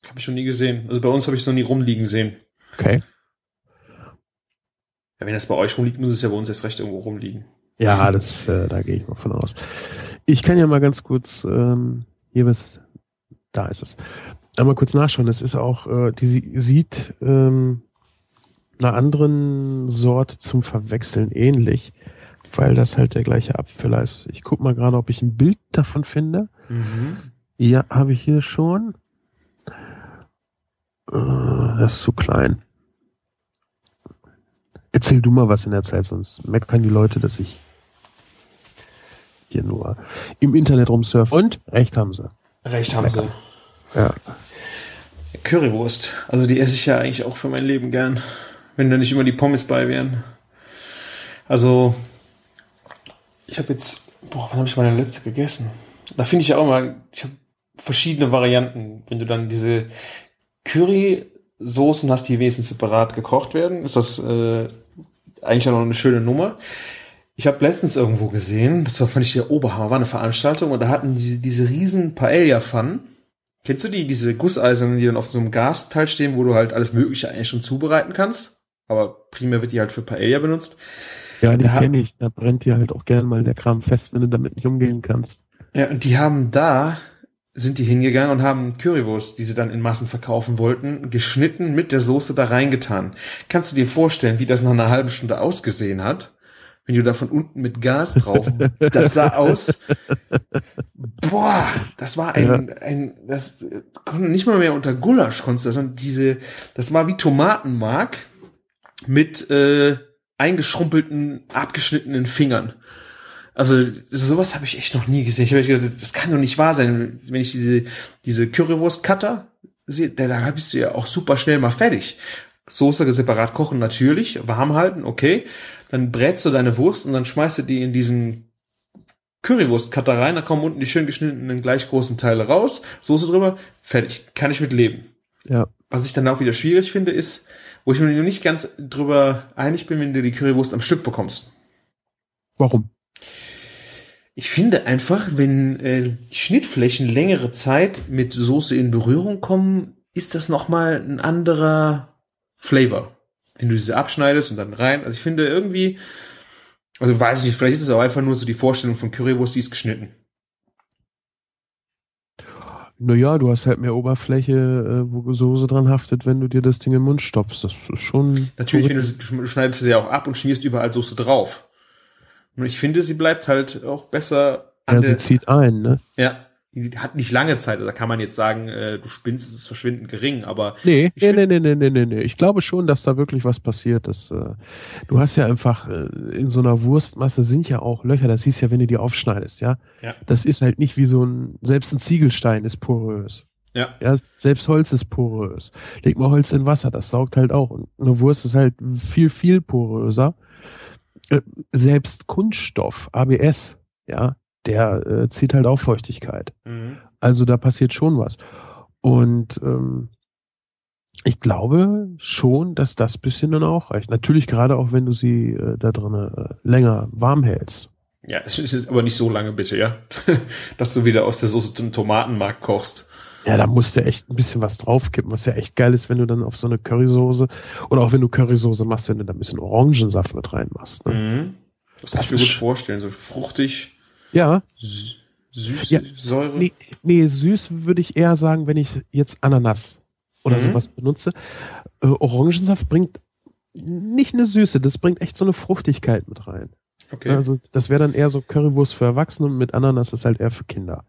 Habe ich schon nie gesehen. Also bei uns habe ich es noch nie rumliegen sehen. Okay. Ja, wenn das bei euch rumliegt, muss es ja bei uns erst recht irgendwo rumliegen. Ja, das, äh, da gehe ich mal von aus. Ich kann ja mal ganz kurz, ähm, hier was, da ist es. Einmal kurz nachschauen. Es ist auch, äh, die sie- sieht ähm, einer anderen Sorte zum Verwechseln ähnlich, weil das halt der gleiche Abfüller ist. Ich guck mal gerade, ob ich ein Bild davon finde. Ja, habe ich hier schon. Äh, das ist zu klein. Erzähl du mal was in der Zeit, sonst meckern die Leute, dass ich hier nur im Internet rumsurfe. Und recht haben sie. Recht haben sie. Ja. Currywurst. Also die esse ich ja eigentlich auch für mein Leben gern. Wenn da nicht immer die Pommes bei wären. Also, ich habe jetzt, boah, wann habe ich meine letzte gegessen? Da finde ich ja auch mal, ich habe verschiedene Varianten. Wenn du dann diese Currysoßen hast, die wenigstens separat gekocht werden, ist das äh, eigentlich auch noch eine schöne Nummer. Ich habe letztens irgendwo gesehen, das war, fand ich der Oberhammer, war eine Veranstaltung und da hatten diese, diese riesen Paella-Pfannen. Kennst du die, diese Gusseisernen, die dann auf so einem Gasteil stehen, wo du halt alles Mögliche eigentlich schon zubereiten kannst? Aber primär wird die halt für Paella benutzt. Ja, die kenne ich. Da brennt dir halt auch gern mal der Kram fest, wenn du damit nicht umgehen kannst. Ja, und die haben da, sind die hingegangen und haben Currywurst, die sie dann in Massen verkaufen wollten, geschnitten mit der Soße da reingetan. Kannst du dir vorstellen, wie das nach einer halben Stunde ausgesehen hat? Wenn du da von unten mit Gas drauf, das sah aus, boah, das war ein, ein, das konnte nicht mal mehr unter Gulasch konntest du das, sondern diese, das war wie Tomatenmark mit, äh, eingeschrumpelten, abgeschnittenen Fingern. Also sowas habe ich echt noch nie gesehen. Ich habe gedacht, das kann doch nicht wahr sein, wenn ich diese diese Currywurst-Cutter sehe, da, bist du ja auch super schnell mal fertig. Soße separat kochen natürlich, warm halten, okay. Dann brätst du deine Wurst und dann schmeißt du die in diesen Currywurst-Cutter rein, da kommen unten die schön geschnittenen gleich großen Teile raus, Soße drüber, fertig. Kann ich mit leben. Ja. Was ich dann auch wieder schwierig finde, ist, wo ich mir noch nicht ganz drüber einig bin, wenn du die Currywurst am Stück bekommst. Warum? Ich finde einfach, wenn äh, Schnittflächen längere Zeit mit Soße in Berührung kommen, ist das nochmal ein anderer Flavor. Wenn du diese abschneidest und dann rein. Also ich finde irgendwie, also weiß ich nicht, vielleicht ist es auch einfach nur so die Vorstellung von Currywurst, die ist geschnitten. Naja, du hast halt mehr Oberfläche, äh, wo Soße dran haftet, wenn du dir das Ding im Mund stopfst. Das ist schon. Natürlich, wenn du, sie- du schneidest sie ja auch ab und schmierst überall Soße drauf. Und ich finde, sie bleibt halt auch besser Ja, sie zieht ein, ne? ja, die hat nicht lange Zeit. Da kann man jetzt sagen, äh, du spinnst, es ist verschwindend gering, aber Nee, nee, find- nee, nee, nee, nee, nee. Ich glaube schon, dass da wirklich was passiert. Das, äh, du hast ja einfach äh, in so einer Wurstmasse sind ja auch Löcher. Das siehst ja, wenn du die aufschneidest, ja. Ja. Das ist halt nicht wie so ein, selbst ein Ziegelstein ist porös. ja, Ja, selbst Holz ist porös. Leg mal Holz in Wasser, das saugt halt auch. Und eine Wurst ist halt viel, viel poröser. Äh, Selbst Kunststoff, ABS, ja, der äh, zieht halt auch Feuchtigkeit. mhm. Also da passiert schon was. Und ähm, ich glaube schon, dass das bisschen dann auch reicht. Natürlich gerade auch, wenn du sie äh, da drin äh, länger warm hältst. Ja, es ist aber nicht so lange bitte, ja. Dass du wieder aus der Soße den Tomatenmark kochst. Ja, da musst du echt ein bisschen was draufkippen, was ja echt geil ist, wenn du dann auf so eine Currysoße oder auch wenn du Currysoße machst, wenn du da ein bisschen Orangensaft mit reinmachst. Ne? Mhm. Das, Das kann ich mir gut vorstellen. So fruchtig, Ja, sü- süß, Ja, Säure. nee, nee, süß würde ich eher sagen, wenn ich jetzt Ananas oder Mhm. sowas benutze. Äh, Orangensaft bringt nicht eine Süße, das bringt echt so eine Fruchtigkeit mit rein. Okay. Also das wäre dann eher so Currywurst für Erwachsene und mit Ananas ist halt eher für Kinder.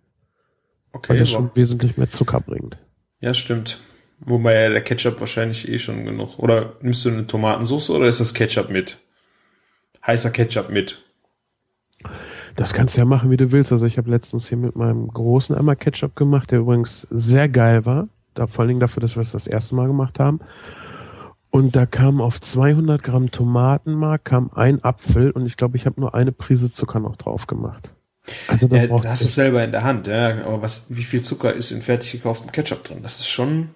Okay, weil das schon wesentlich mehr Zucker bringt. Ja, stimmt. Wobei ja der Ketchup wahrscheinlich eh schon genug. Oder nimmst du eine Tomatensauce oder ist das Ketchup mit? Heißer Ketchup mit. Das kannst du ja machen, wie du willst. Also ich habe letztens hier mit meinem großen Eimer Ketchup gemacht, der übrigens sehr geil war. Da, vor allen Dingen dafür, dass wir es das erste Mal gemacht haben. Und da kam auf 200 Gramm Tomatenmark kam ein Apfel und ich glaube, ich habe nur eine Prise Zucker noch drauf gemacht. Also da ja, hast du es selber in der Hand, ja. Aber was, wie viel Zucker ist in fertig gekauftem Ketchup drin? Das ist schon.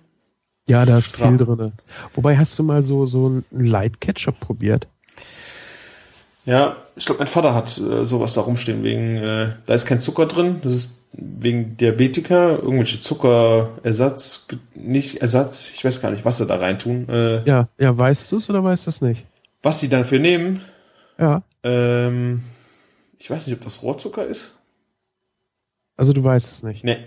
Ja, da ist stramm. viel drin. Wobei hast du mal so, so ein Light Ketchup probiert? Ja, ich glaube, mein Vater hat äh, sowas da rumstehen, wegen, äh, da ist kein Zucker drin, das ist wegen Diabetiker, irgendwelche Zuckerersatz, nicht Ersatz, ich weiß gar nicht, was sie da reintun. Äh, ja, ja, weißt du es oder weißt du es nicht? Was sie dafür nehmen? Ja. Ähm, ich weiß nicht, ob das Rohrzucker ist. Also du weißt es nicht. Nee.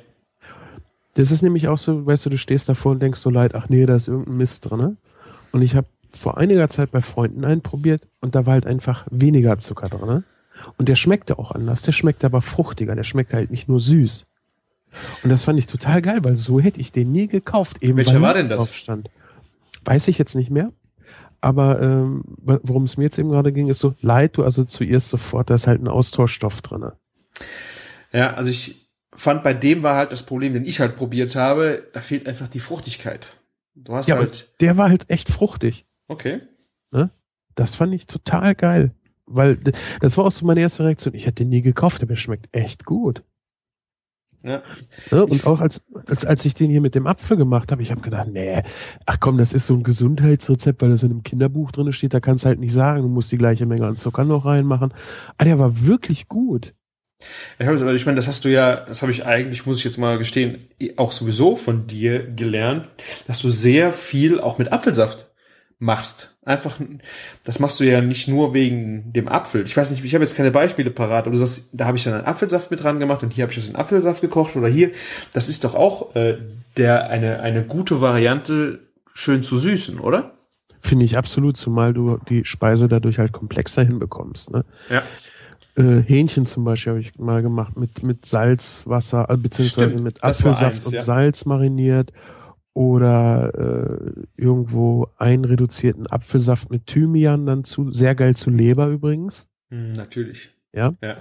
Das ist nämlich auch so, weißt du, du stehst davor und denkst so leid, ach nee, da ist irgendein Mist drin. Ne? Und ich habe vor einiger Zeit bei Freunden einen probiert und da war halt einfach weniger Zucker drin. Ne? Und der schmeckte auch anders. Der schmeckte aber fruchtiger. Der schmeckte halt nicht nur süß. Und das fand ich total geil, weil so hätte ich den nie gekauft. Eben Welcher war denn das? Aufstand. Weiß ich jetzt nicht mehr. Aber ähm, worum es mir jetzt eben gerade ging, ist so, leid du also zuerst sofort, da ist halt ein Austauschstoff drin. Ja, also ich fand, bei dem war halt das Problem, den ich halt probiert habe, da fehlt einfach die Fruchtigkeit. Du hast ja, halt. Der war halt echt fruchtig. Okay. Ne? Das fand ich total geil. Weil das war auch so meine erste Reaktion. Ich hätte den nie gekauft, aber er schmeckt echt gut. Ja. ja und auch als, als, als ich den hier mit dem Apfel gemacht habe, ich habe gedacht, nee, ach komm, das ist so ein Gesundheitsrezept, weil das in einem Kinderbuch drin steht, da kannst du halt nicht sagen, du musst die gleiche Menge an Zucker noch reinmachen. Aber der war wirklich gut. Aber ich meine, das hast du ja, das habe ich eigentlich, muss ich jetzt mal gestehen, auch sowieso von dir gelernt, dass du sehr viel auch mit Apfelsaft machst. Einfach, das machst du ja nicht nur wegen dem Apfel. Ich weiß nicht, ich habe jetzt keine Beispiele parat, aber du sagst, da habe ich dann einen Apfelsaft mit dran gemacht und hier habe ich das in Apfelsaft gekocht oder hier. Das ist doch auch äh, der eine eine gute Variante, schön zu süßen, oder? Finde ich absolut, zumal du die Speise dadurch halt komplexer hinbekommst. Ne? Ja. Äh, Hähnchen zum Beispiel habe ich mal gemacht mit mit Salzwasser, äh, beziehungsweise Stimmt, mit Apfelsaft eins, und ja. Salz mariniert oder äh, irgendwo einreduzierten Apfelsaft mit Thymian dann zu. Sehr geil zu Leber übrigens. Mm, natürlich. Ja. ja.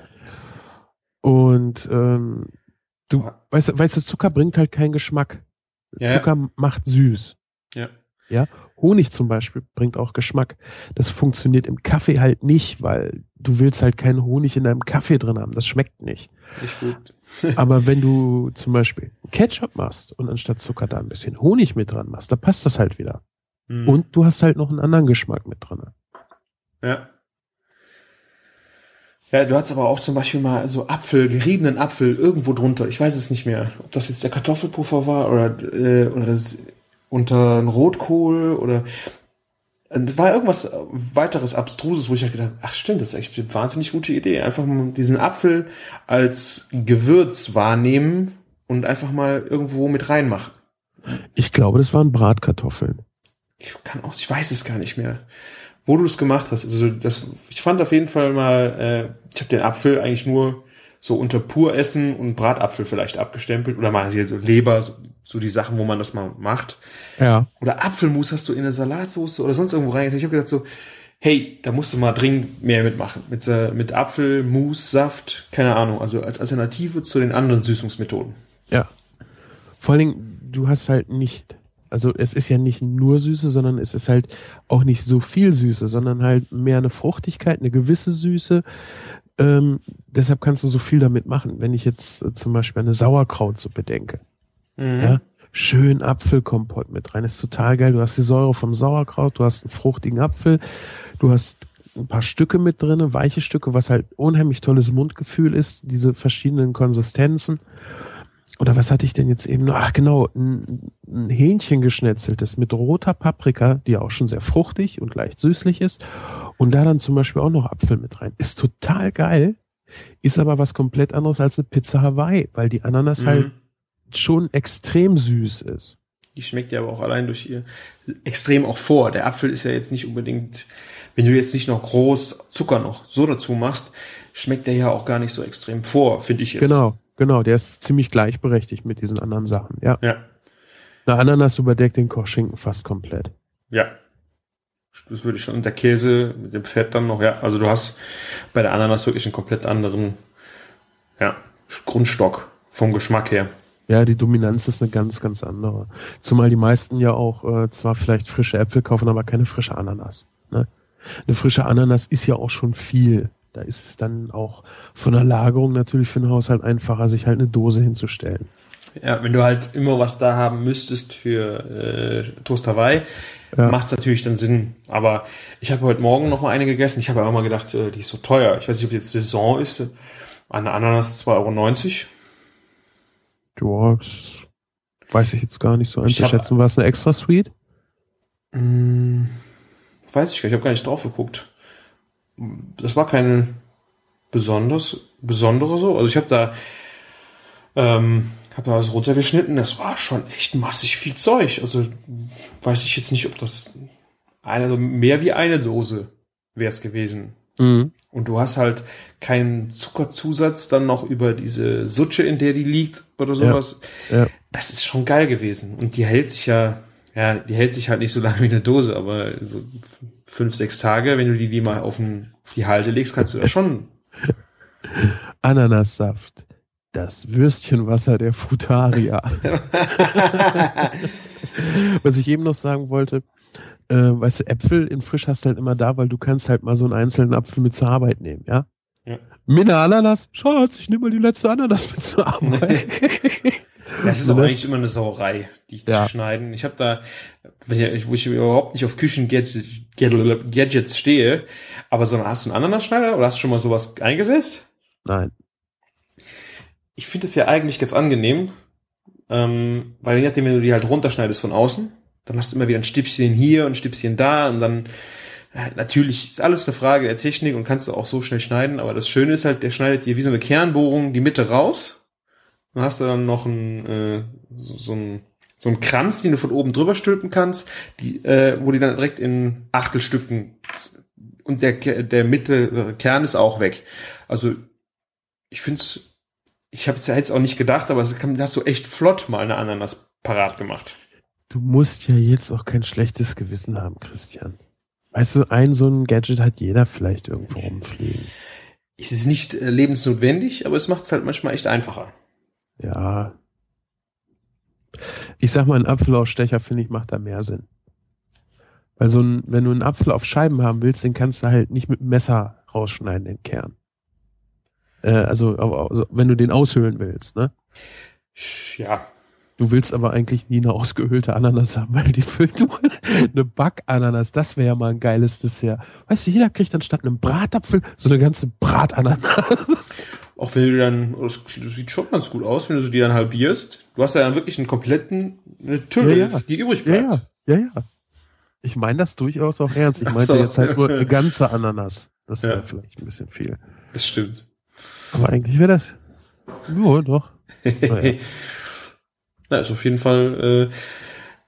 Und ähm, du oh. weißt, weißt du, Zucker bringt halt keinen Geschmack. Ja, Zucker ja. macht süß. Ja. Ja. Honig zum Beispiel bringt auch Geschmack. Das funktioniert im Kaffee halt nicht, weil du willst halt keinen Honig in deinem Kaffee drin haben. Das schmeckt nicht. Nicht gut. Aber wenn du zum Beispiel Ketchup machst und anstatt Zucker da ein bisschen Honig mit dran machst, da passt das halt wieder. Mhm. Und du hast halt noch einen anderen Geschmack mit dran. Ja. Ja, du hast aber auch zum Beispiel mal so Apfel, geriebenen Apfel irgendwo drunter. Ich weiß es nicht mehr, ob das jetzt der Kartoffelpuffer war oder, äh, oder das unter ein Rotkohl oder das war irgendwas weiteres Abstruses, wo ich halt gedacht ach stimmt, das ist echt eine wahnsinnig gute Idee. Einfach mal diesen Apfel als Gewürz wahrnehmen und einfach mal irgendwo mit reinmachen. Ich glaube, das waren Bratkartoffeln. Ich kann auch, ich weiß es gar nicht mehr, wo du es gemacht hast. Also das, ich fand auf jeden Fall mal, äh, ich habe den Apfel eigentlich nur so unter Puressen und Bratapfel vielleicht abgestempelt oder mal hier so Leber, so, so die Sachen, wo man das mal macht. Ja. Oder Apfelmus hast du in eine Salatsauce oder sonst irgendwo rein. Ich habe gedacht so, hey, da musst du mal dringend mehr mitmachen. Mit, äh, mit Apfelmus, Saft, keine Ahnung. Also als Alternative zu den anderen Süßungsmethoden. Ja. Vor allen Dingen, du hast halt nicht, also es ist ja nicht nur Süße, sondern es ist halt auch nicht so viel Süße, sondern halt mehr eine Fruchtigkeit, eine gewisse Süße. Ähm, deshalb kannst du so viel damit machen. Wenn ich jetzt äh, zum Beispiel eine Sauerkrautsuppe denke, mhm. ja, schön Apfelkompott mit rein, ist total geil. Du hast die Säure vom Sauerkraut, du hast einen fruchtigen Apfel, du hast ein paar Stücke mit drinne, weiche Stücke, was halt unheimlich tolles Mundgefühl ist, diese verschiedenen Konsistenzen. Oder was hatte ich denn jetzt eben? Ach genau, ein, ein Hähnchen geschnetzeltes mit roter Paprika, die auch schon sehr fruchtig und leicht süßlich ist. Und da dann zum Beispiel auch noch Apfel mit rein. Ist total geil, ist aber was komplett anderes als eine Pizza Hawaii, weil die Ananas mhm. halt schon extrem süß ist. Die schmeckt ja aber auch allein durch ihr extrem auch vor. Der Apfel ist ja jetzt nicht unbedingt, wenn du jetzt nicht noch groß Zucker noch so dazu machst, schmeckt der ja auch gar nicht so extrem vor, finde ich jetzt. Genau. Genau, der ist ziemlich gleichberechtigt mit diesen anderen Sachen, ja. Ja. Eine Ananas überdeckt den Kochschinken fast komplett. Ja. Das würde ich schon. Und der Käse mit dem Fett dann noch, ja. Also du hast bei der Ananas wirklich einen komplett anderen, ja, Grundstock vom Geschmack her. Ja, die Dominanz ist eine ganz, ganz andere. Zumal die meisten ja auch äh, zwar vielleicht frische Äpfel kaufen, aber keine frische Ananas. Ne? Eine frische Ananas ist ja auch schon viel. Da ist es dann auch von der Lagerung natürlich für den Haushalt einfacher, sich halt eine Dose hinzustellen. Ja, wenn du halt immer was da haben müsstest für äh, Toast Hawaii, ja. macht es natürlich dann Sinn. Aber ich habe heute Morgen noch mal eine gegessen. Ich habe auch mal gedacht, äh, die ist so teuer. Ich weiß nicht, ob jetzt Saison ist. Eine Ananas 2,90 Euro. Ja, das weiß ich jetzt gar nicht so einzuschätzen. War es eine extra Suite? Hm, weiß ich gar nicht. Ich habe gar nicht drauf geguckt. Das war keine besonders besondere so. Also ich habe da ähm, habe da alles runtergeschnitten. Das war schon echt massig viel Zeug. Also weiß ich jetzt nicht, ob das eine, also mehr wie eine Dose wäre es gewesen. Mhm. Und du hast halt keinen Zuckerzusatz dann noch über diese Sutsche, in der die liegt oder sowas. Ja. Ja. Das ist schon geil gewesen. Und die hält sich ja, ja, die hält sich halt nicht so lange wie eine Dose, aber so fünf, sechs Tage, wenn du die, die mal auf, den, auf die Halte legst, kannst du ja schon. Ananassaft das Würstchenwasser der Frutaria. Was ich eben noch sagen wollte, äh, weißt du, Äpfel in frisch hast du halt immer da, weil du kannst halt mal so einen einzelnen Apfel mit zur Arbeit nehmen, ja? Ja. Einer Ananas, Schatz, ich nehme mal die letzte Ananas mit zur Arbeit. Das ist aber eigentlich immer eine Sauerei, die ja. zu schneiden. Ich habe da, wo ich überhaupt nicht auf Küchen-Gadgets stehe, aber so, hast du einen Ananasschneider oder hast du schon mal sowas eingesetzt? Nein ich finde es ja eigentlich ganz angenehm, ähm, weil je nachdem, wenn du die halt runterschneidest von außen, dann hast du immer wieder ein Stippchen hier und ein Stippchen da und dann äh, natürlich ist alles eine Frage der Technik und kannst du auch so schnell schneiden, aber das Schöne ist halt, der schneidet dir wie so eine Kernbohrung die Mitte raus. Dann hast du dann noch ein, äh, so, ein so ein Kranz, den du von oben drüber stülpen kannst, die, äh, wo die dann direkt in Achtelstücken und der, der Mittelkern ist auch weg. Also ich finde es ich habe es ja jetzt auch nicht gedacht, aber das hast du echt flott mal eine Ananas parat gemacht. Du musst ja jetzt auch kein schlechtes Gewissen haben, Christian. Weißt du, ein so ein Gadget hat jeder vielleicht irgendwo rumfliegen. Es ist nicht äh, lebensnotwendig, aber es macht es halt manchmal echt einfacher. Ja. Ich sag mal, ein Apfelausstecher, finde ich, macht da mehr Sinn. Weil so ein, wenn du einen Apfel auf Scheiben haben willst, den kannst du halt nicht mit dem Messer rausschneiden, den Kern. Äh, also, also, wenn du den aushöhlen willst, ne? Ja. Du willst aber eigentlich nie eine ausgehöhlte Ananas haben, weil die füllt du eine Backananas, das wäre ja mal ein geiles Dessert. Weißt du, jeder kriegt dann statt einem Bratapfel so eine ganze Bratananas. Auch wenn du dann, das sieht schon ganz gut aus, wenn du die dann halbierst. Du hast ja dann wirklich einen kompletten, eine Tülle, ja, ja. die übrig bleibt. Ja, ja, ja. Ich meine das durchaus auch ernst. Ich meinte so. jetzt halt nur eine ganze Ananas. Das wäre vielleicht ein bisschen viel. Das stimmt. Aber eigentlich wäre das. Ja, doch. Naja. Na, ist auf jeden Fall, äh,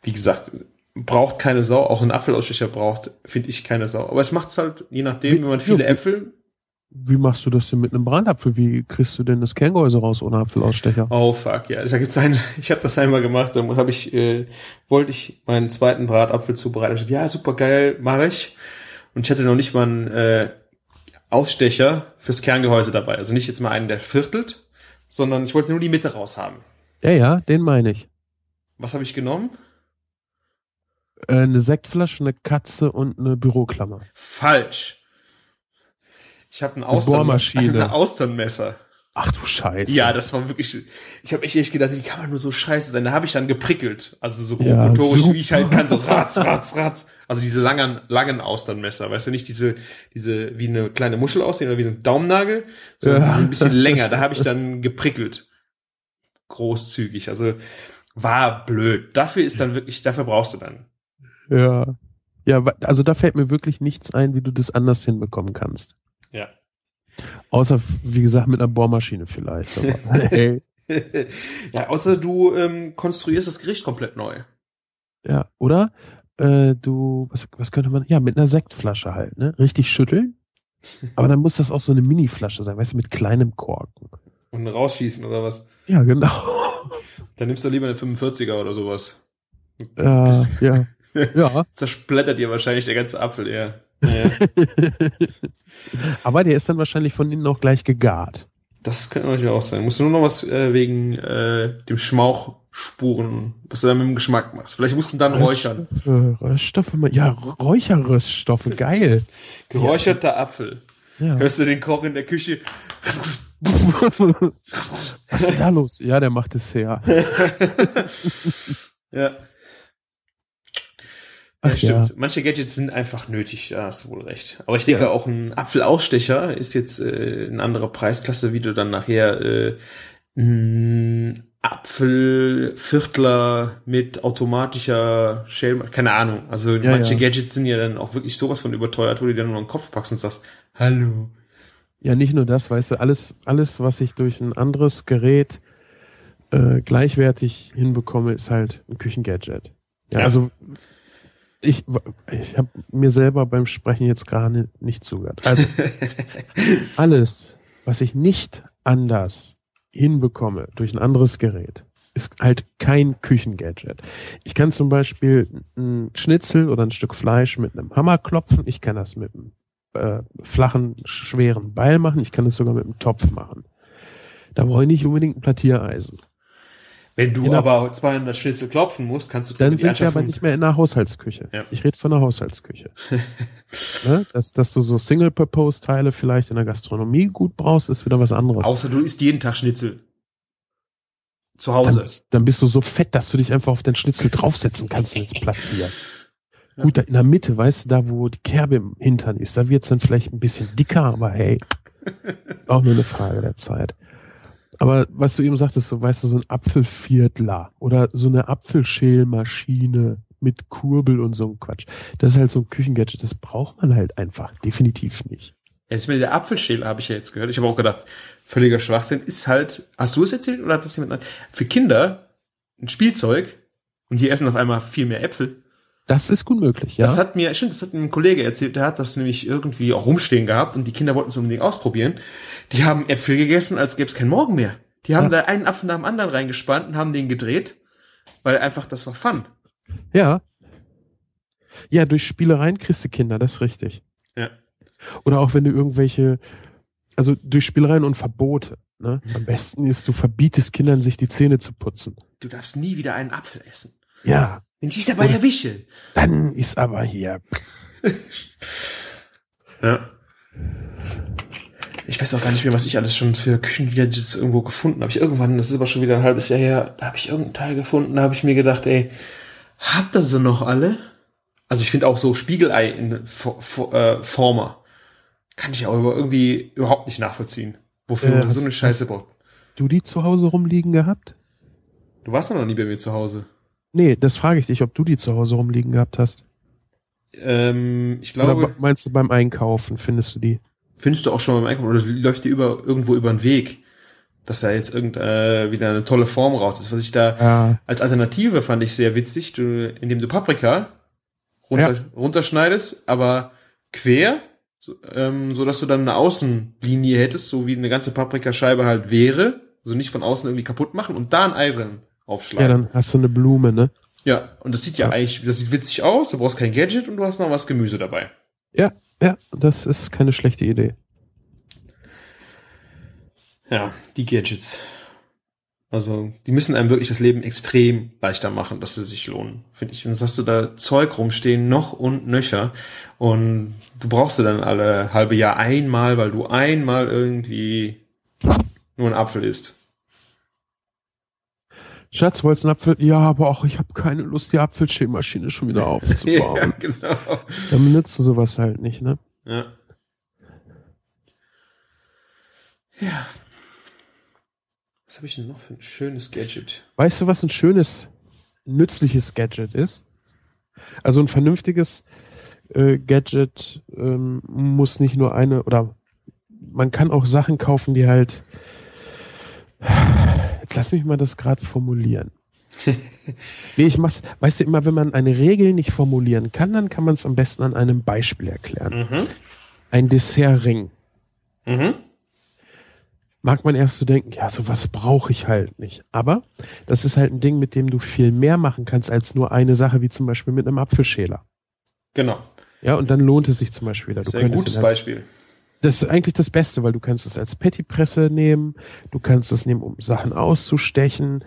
wie gesagt, braucht keine Sau. Auch ein Apfelausstecher braucht, finde ich, keine Sau. Aber es macht es halt, je nachdem, wie, wenn man viele Äpfel. Wie machst du das denn mit einem Bratapfel? Wie kriegst du denn das Kerngehäuse raus ohne Apfelausstecher? Oh fuck, ja. Da gibt's einen, ich habe das einmal gemacht, dann habe ich, äh, wollte ich meinen zweiten Bratapfel zubereiten. Ich dachte, ja, super geil, mache ich. Und ich hatte noch nicht mal einen äh, Ausstecher fürs Kerngehäuse dabei. Also nicht jetzt mal einen, der viertelt, sondern ich wollte nur die Mitte raus haben. Ja, ja, den meine ich. Was habe ich genommen? Äh, eine Sektflasche, eine Katze und eine Büroklammer. Falsch. Ich habe ein Austern ein Austernmesser. Ach du Scheiße. Ja, das war wirklich. Ich habe echt, echt gedacht, wie kann man nur so scheiße sein? Da habe ich dann geprickelt. Also so ja, motorisch, wie ich halt kann, so ratz, ratz, ratz. Also diese langen, langen Austernmesser, weißt du, nicht diese, diese, wie eine kleine Muschel aussehen oder wie ein Daumennagel, sondern ja. ein bisschen länger. Da habe ich dann geprickelt. Großzügig. Also war blöd. Dafür ist dann wirklich, dafür brauchst du dann. Ja. Ja, also da fällt mir wirklich nichts ein, wie du das anders hinbekommen kannst. Ja. Außer, wie gesagt, mit einer Bohrmaschine vielleicht. ja, außer du ähm, konstruierst das Gericht komplett neu. Ja, oder? äh, du, was, was könnte man, ja, mit einer Sektflasche halt, ne? Richtig schütteln. Aber dann muss das auch so eine Mini-Flasche sein, weißt du, mit kleinem Korken. Und rausschießen oder was? Ja, genau. Dann nimmst du lieber eine 45er oder sowas. Äh, ja. ja. Zersplättert dir wahrscheinlich der ganze Apfel eher. Ja. Aber der ist dann wahrscheinlich von innen auch gleich gegart. Das könnte natürlich auch sein. Musst du nur noch was äh, wegen äh, dem Schmauchspuren, was du dann mit dem Geschmack machst. Vielleicht musst du dann räuchern. Röststoffe, ja, Räucherröststoffe, geil. Geräucherter ja. Apfel. Ja. Hörst du den Koch in der Küche? Was ist da los? Ja, der macht es ja. ja. Ach, ja, stimmt. Ja. Manche Gadgets sind einfach nötig, da hast du wohl recht. Aber ich denke, ja. auch ein Apfelausstecher ist jetzt äh, eine andere Preisklasse, wie du dann nachher äh, ein Apfelviertler mit automatischer Schälen, keine Ahnung. Also ja, manche Gadgets sind ja dann auch wirklich sowas von überteuert, wo du dir dann nur einen Kopf packst und sagst, hallo. Ja, nicht nur das, weißt du, alles, alles, was ich durch ein anderes Gerät äh, gleichwertig hinbekomme, ist halt ein Küchengadget. Ja. also ich, ich habe mir selber beim Sprechen jetzt gar nicht, nicht zugehört. Also alles, was ich nicht anders hinbekomme durch ein anderes Gerät, ist halt kein Küchengadget. Ich kann zum Beispiel ein Schnitzel oder ein Stück Fleisch mit einem Hammer klopfen. Ich kann das mit einem äh, flachen, schweren Beil machen. Ich kann das sogar mit einem Topf machen. Da brauche ich nicht unbedingt ein Plattiereisen. Wenn du aber 200 Schnitzel klopfen musst, kannst du Dann sind wir aber nicht mehr in der Haushaltsküche. Ja. Ich rede von der Haushaltsküche. ne? dass, dass du so Single-Purpose-Teile vielleicht in der Gastronomie gut brauchst, ist wieder was anderes. Außer du isst jeden Tag Schnitzel. Zu Hause. Dann, dann bist du so fett, dass du dich einfach auf den Schnitzel draufsetzen kannst und es platzieren. Ja. Gut, da in der Mitte, weißt du, da wo die Kerbe im Hintern ist, da wird's dann vielleicht ein bisschen dicker, aber hey, ist auch nur eine Frage der Zeit. Aber was du eben sagtest, so weißt du, so ein Apfelviertler oder so eine Apfelschälmaschine mit Kurbel und so ein Quatsch. Das ist halt so ein Küchengadget, das braucht man halt einfach definitiv nicht. Jetzt mit der Apfelschäler habe ich ja jetzt gehört. Ich habe auch gedacht, völliger Schwachsinn ist halt, hast du es erzählt oder hat das jemand? Für Kinder ein Spielzeug und die essen auf einmal viel mehr Äpfel. Das ist gut möglich, ja. Das hat mir, stimmt, das hat mir ein Kollege erzählt, der hat das nämlich irgendwie auch rumstehen gehabt und die Kinder wollten es unbedingt ausprobieren. Die haben Äpfel gegessen, als gäbe es keinen Morgen mehr. Die haben ja. da einen Apfel nach dem anderen reingespannt und haben den gedreht, weil einfach das war Fun. Ja. Ja, durch Spielereien kriegst du Kinder, das ist richtig. Ja. Oder auch wenn du irgendwelche, also durch Spielereien und Verbote. Ne? Am besten ist, du verbietest Kindern, sich die Zähne zu putzen. Du darfst nie wieder einen Apfel essen. Ja. Wenn ich dich dabei erwische. Dann ist aber hier. ja. Ich weiß auch gar nicht mehr, was ich alles schon für Küchengadgets irgendwo gefunden habe. Ich irgendwann, das ist aber schon wieder ein halbes Jahr her, da habe ich irgendeinen Teil gefunden, da habe ich mir gedacht, ey, habt ihr sie noch alle? Also ich finde auch so Spiegelei in For For äh, Former kann ich aber irgendwie überhaupt nicht nachvollziehen. Wofür äh, so eine Scheiße baut. Du die zu Hause rumliegen gehabt? Du warst noch nie bei mir zu Hause. Nee, das frage ich dich, ob du die zu Hause rumliegen gehabt hast. Ähm, ich glaube. Oder meinst du beim Einkaufen, findest du die? Findest du auch schon beim Einkaufen oder läuft die über, irgendwo über den Weg? Dass da jetzt irgend, äh, wieder eine tolle Form raus ist. Was ich da ja. als Alternative fand ich sehr witzig, du, indem du Paprika runter, ja. runterschneidest, aber quer, so, ähm, so dass du dann eine Außenlinie hättest, so wie eine ganze Paprikascheibe halt wäre, so nicht von außen irgendwie kaputt machen und da ein Ei drin aufschlagen. Ja, dann hast du eine Blume, ne? Ja, und das sieht ja, ja, eigentlich, das sieht witzig aus, du brauchst kein Gadget und du hast noch was Gemüse dabei. Ja, ja, das ist keine schlechte Idee. Ja, die Gadgets. Also, die müssen einem wirklich das Leben extrem leichter machen, dass sie sich lohnen, finde ich. Sonst hast du da Zeug rumstehen, noch und nöcher. Und du brauchst sie dann alle halbe Jahr einmal, weil du einmal irgendwie nur einen Apfel isst. Schatz, wolltest du einen Apfel? Ja, aber auch ich habe keine Lust, die Apfelschälmaschine schon wieder aufzubauen. ja, genau. Dann benutzt du sowas halt nicht, ne? Ja. Ja. Was habe ich denn noch für ein schönes Gadget? Weißt du, was ein schönes, nützliches Gadget ist? Also ein vernünftiges äh, Gadget ähm, muss nicht nur eine oder man kann auch Sachen kaufen, die halt Jetzt lass mich mal das gerade formulieren. nee, ich mach's, weißt du, immer wenn man eine Regel nicht formulieren kann, dann kann man es am besten an einem Beispiel erklären. Mhm. Ein Dessertring. Mhm. mag man erst so denken, ja, sowas brauche ich halt nicht. Aber das ist halt ein Ding, mit dem du viel mehr machen kannst als nur eine Sache, wie zum Beispiel mit einem Apfelschäler. Genau. Ja, und dann lohnt es sich zum Beispiel wieder. Du Sehr gutes Beispiel. Das ist eigentlich das Beste, weil du kannst es als Pattypresse nehmen, du kannst es nehmen, um Sachen auszustechen,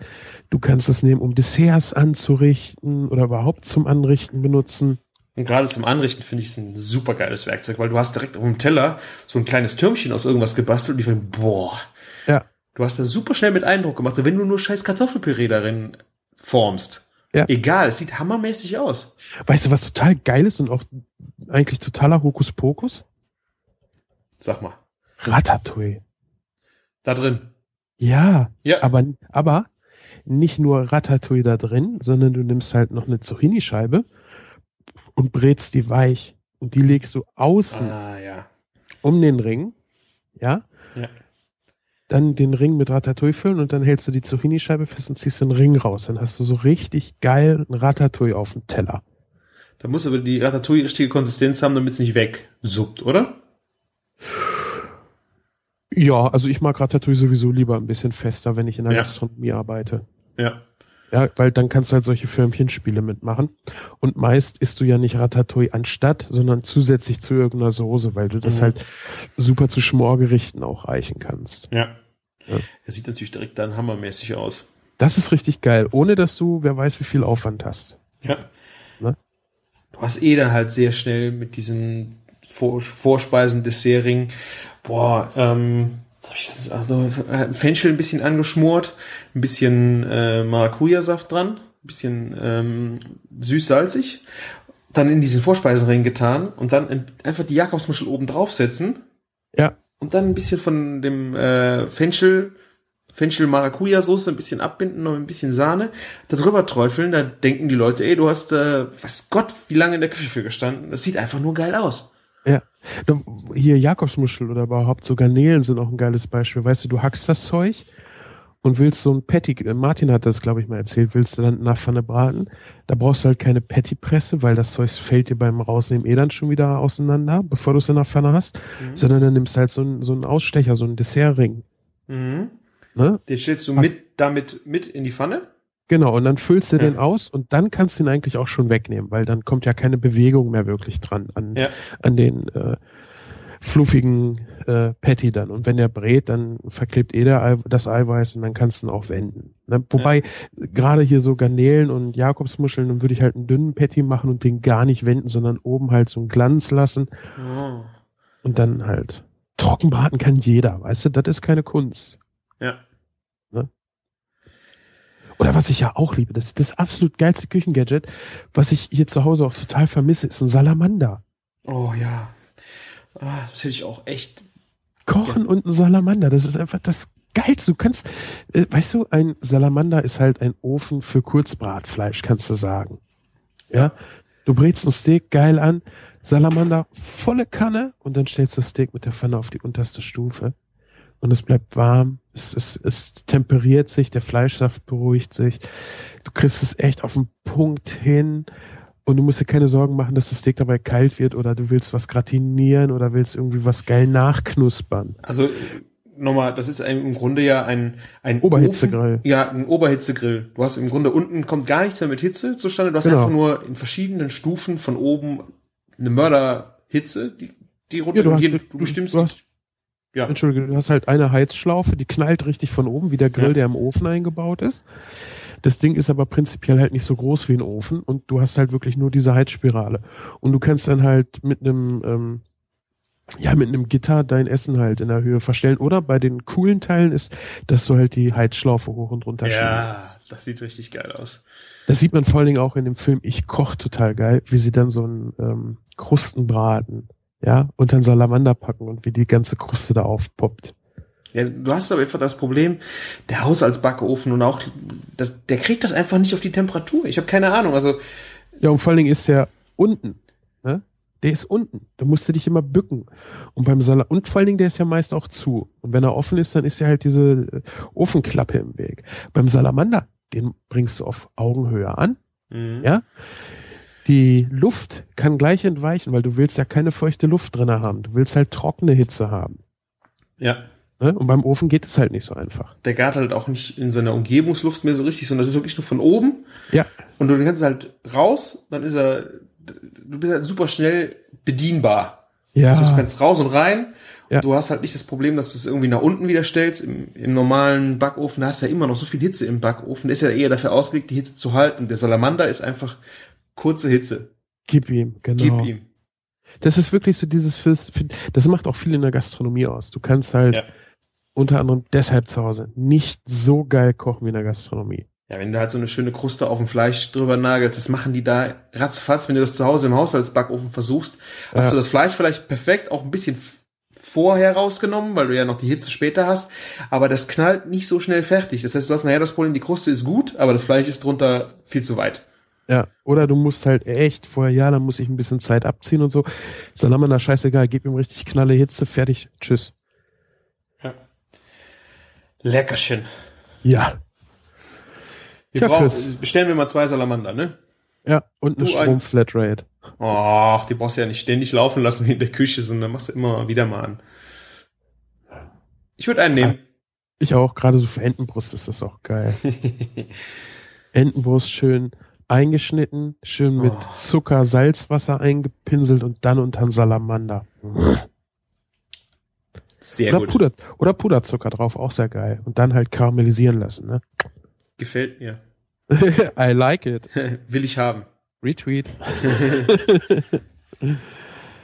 du kannst es nehmen, um Desserts anzurichten oder überhaupt zum Anrichten benutzen. Und gerade zum Anrichten finde ich es ein super geiles Werkzeug, weil du hast direkt auf dem Teller so ein kleines Türmchen aus irgendwas gebastelt und die finden, boah, Ja, du hast das super schnell mit Eindruck gemacht. Und wenn du nur scheiß Kartoffelpüree darin formst, Ja. egal, es sieht hammermäßig aus. weißt du, was total geil ist und auch eigentlich totaler Hokuspokus? Sag mal. Ratatouille. Da drin. Ja, Ja. aber, aber nicht nur Ratatouille da drin, sondern du nimmst halt noch eine Zucchini-Scheibe und brätst die weich. Und die legst du außen Ah, ja. um den Ring, ja, Ja. dann den Ring mit Ratatouille füllen und dann hältst du die Zucchini-Scheibe fest und ziehst den Ring raus. Dann hast du so richtig geil ein Ratatouille auf dem Teller. Da muss aber die Ratatouille richtige Konsistenz haben, damit es nicht wegsuppt, oder? Ja, also ich mag Ratatouille sowieso lieber ein bisschen fester, wenn ich in der Ja. Gastronomie arbeite. Ja. Ja, weil dann kannst du halt solche Förmchenspiele mitmachen. Und meist isst du ja nicht Ratatouille anstatt, sondern zusätzlich zu irgendeiner Soße, weil du das Mhm. halt super zu Schmorgerichten auch reichen kannst. Ja. Ja. Er sieht natürlich direkt dann hammermäßig aus. Das ist richtig geil, ohne dass du, wer weiß, wie viel Aufwand hast. Ja. Ne? Du hast eh dann halt sehr schnell mit diesen Vor Vorspeisen, Dessertring, boah, ähm, jetzt hab ich das ach, so, äh, Fenchel ein bisschen angeschmort, ein bisschen äh, Maracuja-Saft dran, ein bisschen ähm, süß-salzig, dann in diesen Vorspeisenring getan und dann ein- einfach die Jakobsmuschel oben draufsetzen Ja, und dann ein bisschen von dem äh, Fenchel, Fenchel Maracuja Soße ein bisschen abbinden, noch ein bisschen Sahne, da drüber träufeln, da denken die Leute, ey, du hast, äh, was Gott, wie lange in der Küche für gestanden. Das sieht einfach nur geil aus. Hier Jakobsmuschel oder überhaupt so Garnelen sind auch ein geiles Beispiel. Weißt du, du hackst das Zeug und willst so ein Patty, äh, Martin hat das, glaube ich, mal erzählt, willst du dann in der Pfanne braten. Da brauchst du halt keine Pattypresse, weil das Zeug fällt dir beim Rausnehmen eh dann schon wieder auseinander, bevor du es in der Pfanne hast. Sondern dann nimmst du halt so einen, so einen Ausstecher, so einen Dessertring. Mhm. Ne? Den stellst du mit, damit mit in die Pfanne. Genau, und dann füllst du Ja. den aus und dann kannst du ihn eigentlich auch schon wegnehmen, weil dann kommt ja keine Bewegung mehr wirklich dran an, Ja. an den äh, fluffigen äh, Patty dann. Und wenn der brät, dann verklebt eh der Ei, das Eiweiß und dann kannst du ihn auch wenden. Ne? Wobei, gerade hier so Garnelen und Jakobsmuscheln, dann würde ich halt einen dünnen Patty machen und den gar nicht wenden, sondern oben halt so einen Glanz lassen Oh. und dann halt trockenbraten kann jeder, weißt du, das ist keine Kunst. Ja. Oder was ich ja auch liebe, das ist das absolut geilste Küchengadget, was ich hier zu Hause auch total vermisse, ist ein Salamander. Oh ja. Ah, das hätte ich auch echt. Kochen und ein Salamander, das ist einfach das Geilste. Du kannst, äh, weißt du, ein Salamander ist halt ein Ofen für Kurzbratfleisch, kannst du sagen. Ja, du brätst ein Steak geil an, Salamander volle Kanne und dann stellst du das Steak mit der Pfanne auf die unterste Stufe und es bleibt warm, es, es, es temperiert sich, der Fleischsaft beruhigt sich, du kriegst es echt auf den Punkt hin und du musst dir keine Sorgen machen, dass das Steak dabei kalt wird oder du willst was gratinieren oder willst irgendwie was geil nachknuspern. Also nochmal, das ist im Grunde ja ein ein Oberhitzegrill. Ofen, ja, ein Oberhitzegrill. Du hast im Grunde unten kommt gar nichts mehr mit Hitze zustande. Du hast Genau. einfach nur in verschiedenen Stufen von oben eine Mörderhitze, die die runter Ja, du und hast- du- du bestimmst. du hast- ja. Entschuldige, du hast halt eine Heizschlaufe, die knallt richtig von oben, wie der Grill, Ja. der im Ofen eingebaut ist. Das Ding ist aber prinzipiell halt nicht so groß wie ein Ofen und du hast halt wirklich nur diese Heizspirale. Und du kannst dann halt mit einem, ähm, ja, mit einem Gitter dein Essen halt in der Höhe verstellen. Oder bei den coolen Teilen ist, dass du halt die Heizschlaufe hoch und runter Ja, das sieht richtig geil aus. Das sieht man vor allen Dingen auch in dem Film Ich koch total geil, wie sie dann so einen ähm, Krustenbraten, ja, unter einen Salamander packen und wie die ganze Kruste da aufpoppt. Ja, du hast aber einfach das Problem, der Haushaltsbackofen und auch, das, der kriegt das einfach nicht auf die Temperatur. Ich habe keine Ahnung. Also Ja, und vor allen Dingen ist der unten. Ne? Der ist unten. Da musst du dich immer bücken. Und beim Salat, und vor allen Dingen, der ist ja meist auch zu. Und wenn er offen ist, dann ist ja halt diese äh, Ofenklappe im Weg. Beim Salamander, den bringst du auf Augenhöhe an. mhm. Ja. Die Luft kann gleich entweichen, weil du willst ja keine feuchte Luft drinne haben. Du willst halt trockene Hitze haben. ja. Ne? Und beim Ofen geht es halt nicht so einfach. Der gart halt auch nicht in seiner Umgebungsluft mehr so richtig, sondern das ist wirklich nur von oben. Ja. Und du kannst halt raus, dann ist er, du bist halt super schnell bedienbar. Ja. Also du kannst raus und rein. Ja. Und du hast halt nicht das Problem, dass du es irgendwie nach unten wieder stellst. Im, Im normalen Backofen da hast du ja immer noch so viel Hitze im Backofen. Der ist ja eher dafür ausgelegt, die Hitze zu halten. Der Salamander ist einfach kurze Hitze. Gib ihm, genau. Gib ihm. Das ist wirklich so dieses fürs, für, das macht auch viel in der Gastronomie aus. Du kannst halt Ja. unter anderem deshalb zu Hause nicht so geil kochen wie in der Gastronomie. Ja, wenn du halt so eine schöne Kruste auf dem Fleisch drüber nagelst, das machen die da ratzfatz, wenn du das zu Hause im Haushaltsbackofen versuchst, hast Ja. du das Fleisch vielleicht perfekt auch ein bisschen vorher rausgenommen, weil du ja noch die Hitze später hast, aber das knallt nicht so schnell fertig. Das heißt, du hast nachher das Problem, die Kruste ist gut, aber das Fleisch ist drunter viel zu weit. Ja. Oder du musst halt echt vorher, ja, dann muss ich ein bisschen Zeit abziehen und so. Salamander, scheißegal, gib ihm richtig knalle Hitze, fertig, tschüss. Leckerchen. Ja. Wir Tja, brauchen, bestellen wir mal zwei Salamander, ne? Ja, und eine ein- Stromflatrate. Ach, die brauchst du ja nicht ständig laufen lassen wie in der Küche, sondern machst du immer wieder mal an. Ich würde einen nehmen. Ich auch, gerade so für Entenbrust ist das auch geil. Entenbrust schön eingeschnitten, schön mit Oh. Zucker, Salzwasser eingepinselt und dann unter den Salamander. Sehr Oder, gut. Puder, oder Puderzucker drauf, auch sehr geil. Und dann halt karamellisieren lassen. Ne? Gefällt mir. I like it. Will ich haben. Retweet.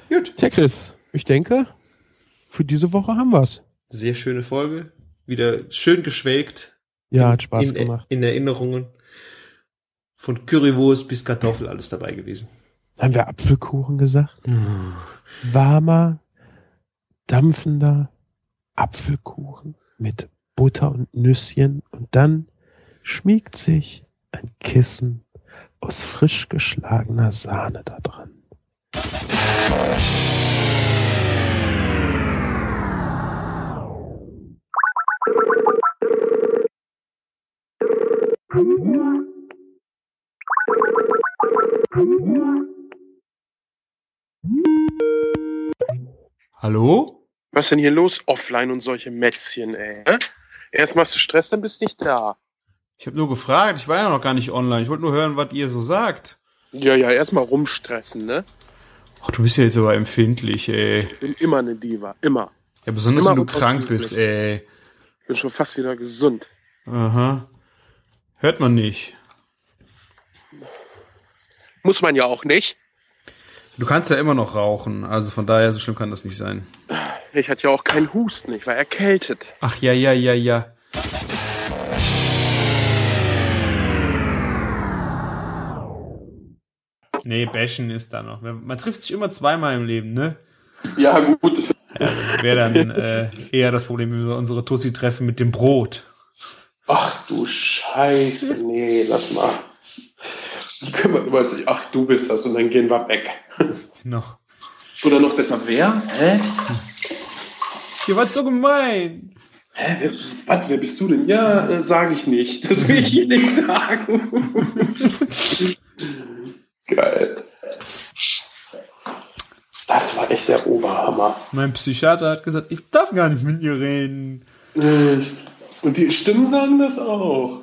Gut. Tja, Chris, ich denke, für diese Woche haben wir's. Sehr schöne Folge. Wieder schön geschwelgt. Ja, in, hat Spaß in, gemacht. In Erinnerungen. Von Currywurst bis Kartoffel alles dabei gewesen. Haben wir Apfelkuchen gesagt? Warmer, dampfender Apfelkuchen mit Butter und Nüsschen und dann schmiegt sich ein Kissen aus frisch geschlagener Sahne da dran. Hallo? Was ist denn hier los? Offline und solche Mätzchen, ey. Erst machst du Stress, dann bist du nicht da. Ich habe nur gefragt. Ich war ja noch gar nicht online. Ich wollte nur hören, was ihr so sagt. Ja, ja, erstmal rumstressen, ne? Ach, du bist ja jetzt aber empfindlich, ey. Bin immer eine Diva. Immer. Ja, besonders Immer wenn du krank bist, ey. Bin schon fast wieder gesund. Aha. Hört man nicht. Muss man ja auch nicht. Du kannst ja immer noch rauchen, also von daher so schlimm kann das nicht sein. Ich hatte ja auch keinen Husten. Ich war erkältet. Ach ja, ja, ja, ja. Nee, Bashen ist da noch. Man trifft sich immer zweimal im Leben, ne? Ja, gut. Wäre dann äh, eher das Problem, wenn wir unsere Tussi treffen mit dem Brot. Ach du Scheiße. Nee, lass mal. Die kümmert immer sich. Ach, du bist das. Und dann gehen wir weg. Genau. Oder noch besser, wer? Hä? Ihr wart so gemein. Hä? Wer, was, wer bist du denn? Ja, äh, sage ich nicht. Das will ich hier nicht sagen. Geil. Das war echt der Oberhammer. Mein Psychiater hat gesagt, ich darf gar nicht mit ihr reden. Äh, Und die Stimmen sagen das auch.